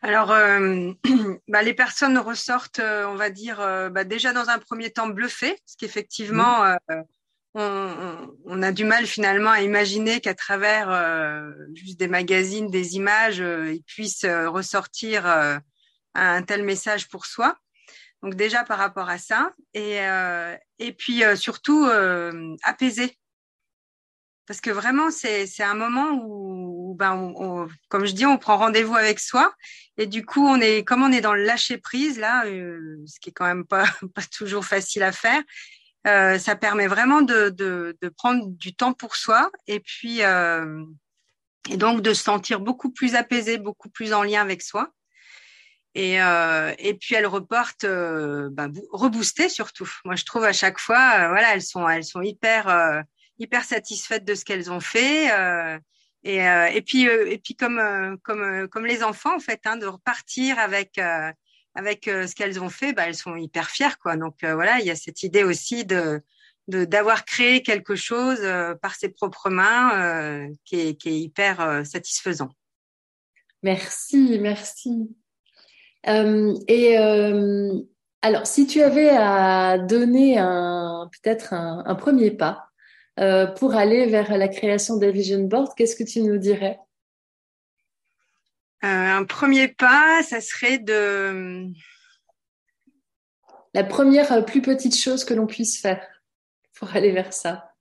Alors, bah, les personnes ressortent, on va dire, bah, déjà dans un premier temps bluffées, parce qu'effectivement, on, a du mal finalement à imaginer qu'à travers euh, juste des magazines, des images, euh, ils puissent euh, ressortir un tel message pour soi. Donc déjà par rapport à ça, et, et puis surtout apaiser. Parce que vraiment, c'est un moment où, ben, comme je dis, on prend rendez-vous avec soi. Et du coup, on est, comme on est dans le lâcher prise, là, ce qui est quand même pas, toujours facile à faire, euh, ça permet vraiment de, prendre du temps pour soi et puis euh, et donc de se sentir beaucoup plus apaisé, beaucoup plus en lien avec soi. Et, euh, puis elles repartent euh, bah, reboostées surtout. Moi, je trouve à chaque fois, euh, voilà, elles sont elles sont hyper euh, hyper satisfaites de ce qu'elles ont fait. Et, et puis et puis comme comme comme les enfants en fait, hein, de repartir avec avec euh, ce qu'elles ont fait, bah, elles sont hyper fières, quoi. Donc euh, voilà, il y a cette idée aussi de d'avoir créé quelque chose euh, par ses propres mains qui est, hyper satisfaisant.
Merci, merci. et alors, si tu avais à donner un peut-être un, premier pas pour aller vers la création des vision board, qu'est-ce que tu nous dirais?
Euh, un premier pas, ça serait de...
La première euh, plus petite chose que l'on puisse faire pour aller vers ça.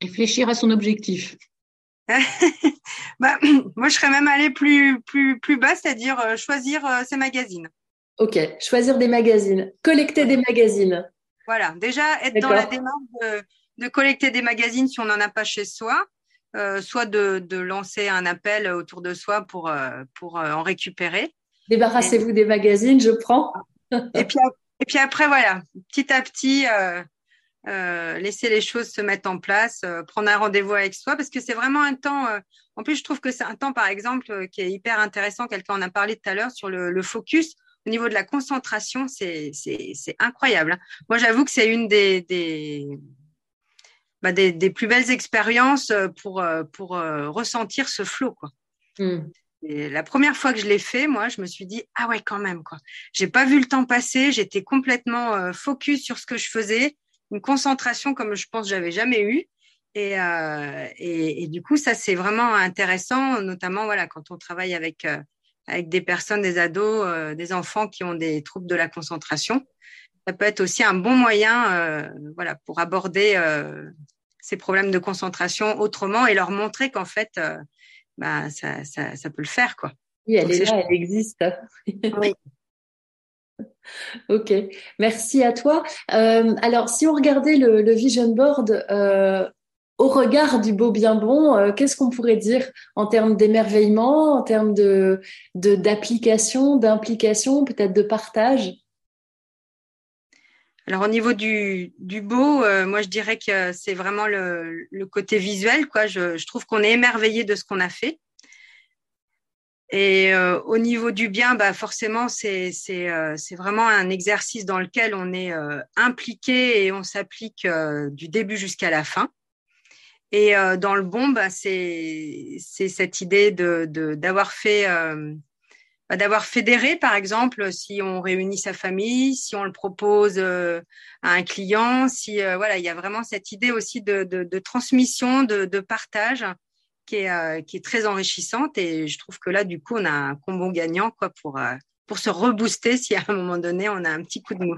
Réfléchir à son objectif.
bah, moi, je serais même allée plus, plus, plus bas, c'est-à-dire euh, choisir ses magazines.
Ok, choisir des magazines, collecter des magazines.
Voilà, déjà être dans la démarche de, de collecter des magazines si on n'en a pas chez soi. soit de, de, lancer un appel autour de soi pour, pour en récupérer.
Débarrassez-vous des magazines, je prends.
et, puis, et puis après, voilà, petit à petit, euh, laisser les choses se mettre en place, euh, prendre un rendez-vous avec soi, parce que c'est vraiment un temps. Euh, en plus, je trouve que c'est un temps, par exemple, qui est hyper intéressant. Quelqu'un en a parlé tout à l'heure sur le, le, focus. Au niveau de la concentration, c'est incroyable. Hein. Moi, j'avoue que c'est une des, des, bah, des, des, plus belles expériences pour, pour ressentir ce flot. Quoi. Et la première fois que je l'ai fait, moi, je me suis dit ah ouais quand même quoi. J'ai pas vu le temps passer, j'étais complètement focus sur ce que je faisais une concentration comme je pense j'avais jamais eu. Et, euh, et, et, du coup, ça c'est vraiment intéressant, notamment voilà quand on travaille avec euh, avec des personnes, des ados, euh, des enfants qui ont des troubles de la concentration. Ça peut être aussi un bon moyen, euh, voilà, pour aborder ces problèmes de concentration autrement et leur montrer qu'en fait, bah ça, ça, ça peut le faire quoi.
Oui, elle est là, elle existe.
oui.
Ok, merci à toi. Euh, alors, si on regardait le, le vision board euh, au regard du beau bien bon, euh, qu'est-ce qu'on pourrait dire en termes d'émerveillement, en termes de d'application, d'implication, peut-être de partage?
Alors au niveau du, beau, euh, moi je dirais que c'est vraiment le, côté visuel. Quoi. Je, trouve qu'on est émerveillé de ce qu'on a fait. Et euh, au niveau du bien, bah forcément, euh, c'est vraiment un exercice dans lequel on est impliqué et on s'applique du début jusqu'à la fin. Et dans le bon, bah, c'est cette idée de d'avoir fait bah, d'avoir fédéré, par exemple, si on réunit sa famille, si on le propose à un client, si voilà, il y a vraiment cette idée aussi de de, transmission, de, de partage qui est, euh, qui est très enrichissante. Et je trouve que là, du coup, on a un combo gagnant quoi, pour, euh, pour se rebooster si à un moment donné, on a un petit coup de mou.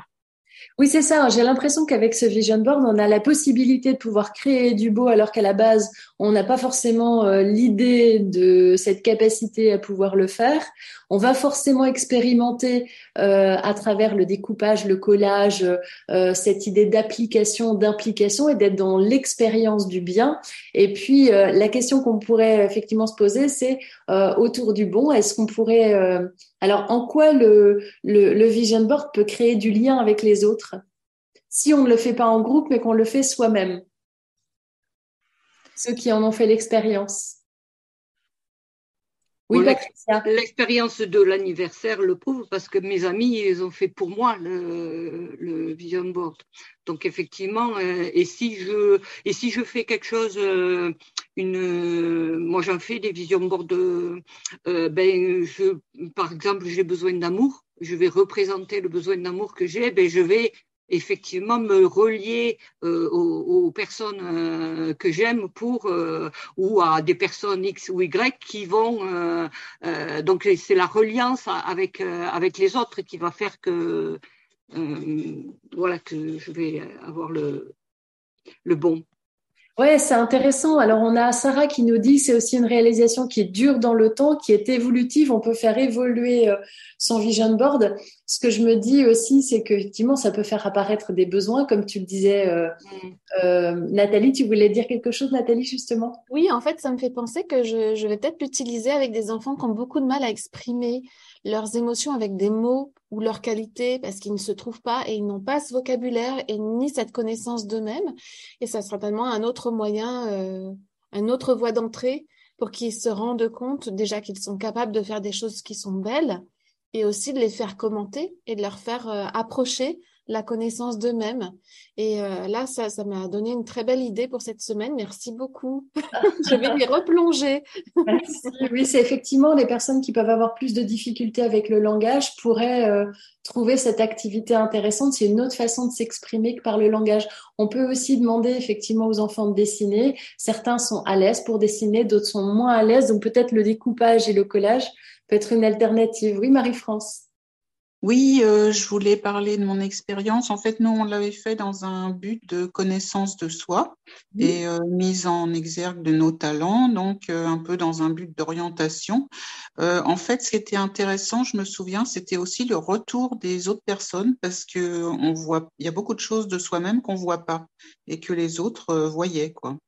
Oui, c'est ça. J'ai l'impression qu'avec ce vision board, on a la possibilité de pouvoir créer du beau alors qu'à la base, on n'a pas forcément euh, l'idée de cette capacité à pouvoir le faire. On va forcément expérimenter euh, à travers le découpage, le collage, euh, cette idée d'application, d'implication et d'être dans l'expérience du bien. Et puis, la question qu'on pourrait effectivement se poser, c'est autour du bon, est-ce qu'on pourrait alors, en quoi le, vision board peut créer du lien avec les autres si on ne le fait pas en groupe, mais qu'on le fait soi-même? Ceux qui en ont fait l'expérience.
Oui, L'expérience de l'anniversaire le prouve parce que mes amis, ils ont fait pour moi le, le vision board. Donc effectivement, euh, et si je et si je fais quelque chose, euh, une, moi j'en fais des vision boards. Euh, ben je, par exemple, j'ai besoin d'amour. Je vais représenter le besoin d'amour que j'ai. Ben je vais effectivement me relier euh, aux, personnes euh, que j'aime pour euh, ou à des personnes X ou Y qui vont donc c'est la reliance avec avec les autres qui va faire que voilà que je vais avoir le le bon
Ouais, c'est intéressant. Alors, on a Sarah qui nous dit que c'est aussi une réalisation qui est dure dans le temps, qui est évolutive. On peut faire évoluer euh, son vision board. Ce que je me dis aussi, c'est qu'effectivement, ça peut faire apparaître des besoins, comme tu le disais, euh, mm. euh, Nathalie. Tu voulais dire quelque chose, Nathalie, justement?
Oui, en fait, ça me fait penser que je, je vais peut-être l'utiliser avec des enfants qui ont beaucoup de mal à exprimer leurs émotions avec des mots ou leurs qualités parce qu'ils ne se trouvent pas et ils n'ont pas ce vocabulaire et ni cette connaissance d'eux-mêmes. Et ça sera tellement un autre moyen, euh, une autre voie d'entrée pour qu'ils se rendent compte déjà qu'ils sont capables de faire des choses qui sont belles et aussi de les faire commenter et de leur faire euh, approcher la connaissance d'eux-mêmes. Et euh, là, ça, ça m'a donné une très belle idée pour cette semaine. Merci beaucoup. Je vais y replonger.
Oui, c'est effectivement les personnes qui peuvent avoir plus de difficultés avec le langage pourraient euh, trouver cette activité intéressante. C'est une autre façon de s'exprimer que par le langage. On peut aussi demander effectivement aux enfants de dessiner. Certains sont à l'aise pour dessiner, d'autres sont moins à l'aise. Donc peut-être le découpage et le collage peut être une alternative. Oui, Marie-France.
Oui, euh, je voulais parler de mon expérience. En fait, nous, on l'avait fait dans un but de connaissance de soi et euh, mise en exergue de nos talents, donc euh, un peu dans un but d'orientation. en fait, ce qui était intéressant, je me souviens, c'était aussi le retour des autres personnes parce que on voit, il y a beaucoup de choses de soi-même qu'on voit pas et que les autres voyaient, quoi.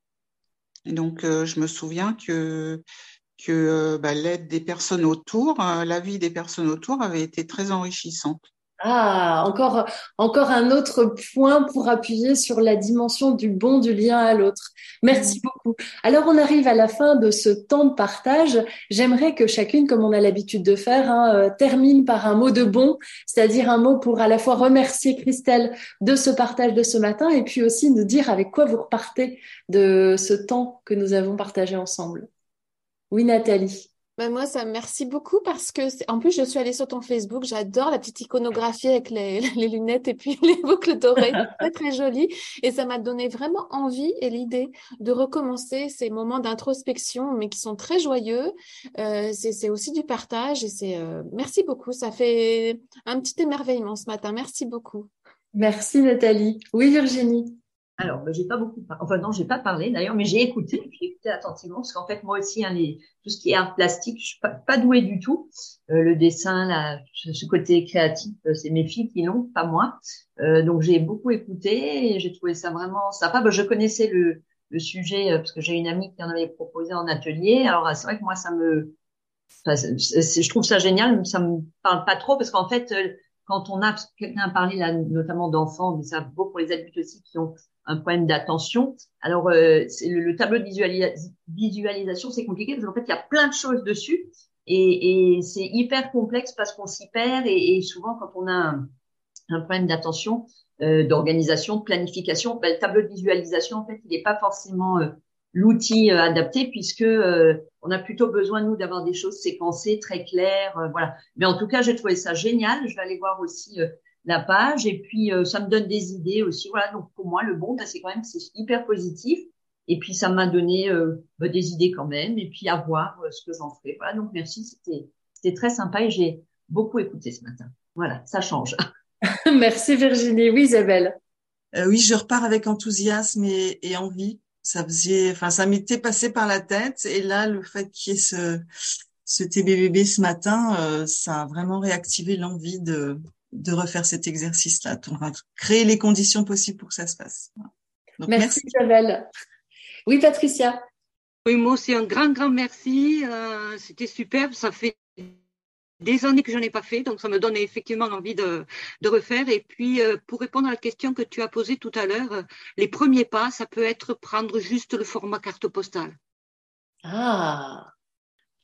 Et donc, je me souviens que que bah, l'aide des personnes autour, la vie des personnes autour avait été très enrichissante.
Ah, encore, encore un autre point pour appuyer sur la dimension du bon du lien à l'autre. Merci mm. beaucoup. Alors, on arrive à la fin de ce temps de partage. J'aimerais que chacune, comme on a l'habitude de faire, hein, euh, termine par un mot de bon, c'est-à-dire un mot pour à la fois remercier Christelle de ce partage de ce matin et puis aussi nous dire avec quoi vous repartez de ce temps que nous avons partagé ensemble. Oui, Nathalie.
Ben moi, ça merci beaucoup parce que, en plus, je suis allée sur ton Facebook. J'adore la petite iconographie avec les, les, lunettes et puis les boucles dorées. très, très joli. Et ça m'a donné vraiment envie et l'idée de recommencer ces moments d'introspection, mais qui sont très joyeux. Euh, c'est aussi du partage et c'est, euh, merci beaucoup. Ça fait un petit émerveillement ce matin. Merci beaucoup.
Merci Nathalie. Oui, Virginie.
Alors, ben, j'ai pas beaucoup, enfin non, j'ai pas parlé d'ailleurs, mais j'ai écouté, j'ai écouté attentivement parce qu'en fait moi aussi, hein, les... tout ce qui est art plastique, je suis pas, pas douée du tout. Euh, le dessin, là, ce côté créatif, euh, c'est mes filles qui l'ont, pas moi. Euh, donc j'ai beaucoup écouté et j'ai trouvé ça vraiment sympa. Ben, je connaissais le, le sujet euh, parce que j'ai une amie qui en avait proposé en atelier. Alors c'est vrai que moi ça me, enfin, je trouve ça génial, mais ça me parle pas trop parce qu'en fait quand on a quelqu'un a parlé là notamment d'enfants, mais ça vaut pour les adultes aussi qui ont un problème d'attention. Alors, euh, le, le, tableau de visualisation, c'est compliqué parce qu'en fait, il y a plein de choses dessus et, c'est hyper complexe parce qu'on s'y perd et, souvent, quand on a un, un problème d'attention, euh, d'organisation, de planification, ben, le tableau de visualisation, en fait, il n'est pas forcément euh, l'outil euh, adapté puisque euh, on a plutôt besoin nous d'avoir des choses séquencées, très claires, voilà. Mais en tout cas, j'ai trouvé ça génial. Je vais aller voir aussi la page et puis euh, ça me donne des idées aussi. Voilà, donc pour moi le bon, bah, c'est quand même c'est hyper positif et puis ça m'a donné euh, bah, des idées quand même et puis à voir euh, ce que j'en ferai. Voilà, donc merci, c'était c'était très sympa et j'ai beaucoup écouté ce matin. Voilà, ça change.
merci Virginie. Oui Isabelle.
oui, je repars avec enthousiasme et, et envie. Ça faisait, enfin ça m'était passé par la tête et là le fait qu'il y ait ce ce TBBB ce matin, ça a vraiment réactivé l'envie de de refaire cet exercice-là. On va créer les conditions possibles pour que ça se passe.
merci, Isabelle. Oui, Patricia.
Oui, moi aussi, un grand, grand merci. Euh, C'était superbe. Ça fait des années que je n'en ai pas fait, donc ça me donne effectivement envie de, de refaire. Et puis, euh, pour répondre à la question que tu as posée tout à l'heure, euh, les premiers pas, ça peut être prendre juste le format carte postale.
Ah,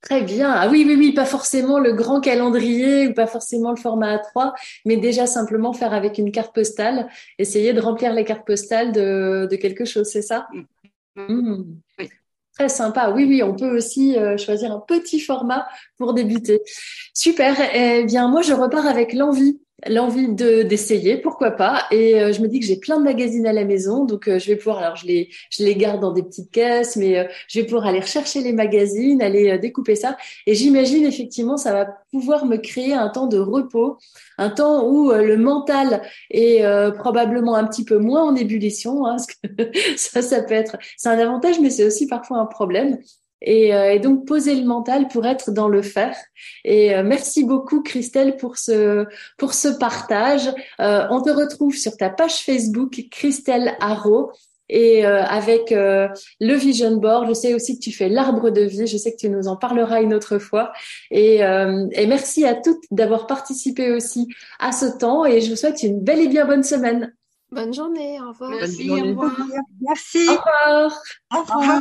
Très bien. Ah oui, oui, oui, pas forcément le grand calendrier ou pas forcément le format A3, mais déjà simplement faire avec une carte postale, essayer de remplir les cartes postales de, de quelque chose, c'est ça? Mmh. Très sympa. Oui, oui, on peut aussi euh, choisir un petit format pour débuter. Super. Eh bien, moi, je repars avec l'envie l'envie de d'essayer, pourquoi pas. Et euh, je me dis que j'ai plein de magazines à la maison, donc euh, je vais pouvoir. Alors je les je les garde dans des petites caisses, mais euh, je vais pouvoir aller rechercher les magazines, aller découper ça. Et j'imagine effectivement ça va pouvoir me créer un temps de repos, un temps où le mental est probablement un petit peu moins en ébullition. Hein, que ça ça peut être c'est un avantage, mais c'est aussi parfois un problème. Euh, et, donc poser le mental pour être dans le faire. Et euh, merci beaucoup Christelle pour ce pour ce partage. Euh, on te retrouve sur ta page Facebook Christelle Haro et avec le Vision Board. Je sais aussi que tu fais l'arbre de vie. Je sais que tu nous en parleras une autre fois. Et, et merci à toutes d'avoir participé aussi à ce temps. Et je vous souhaite une belle et bien bonne semaine.
Bonne journée. Au revoir.
Merci. Au revoir. Merci.
Au revoir.
Au revoir.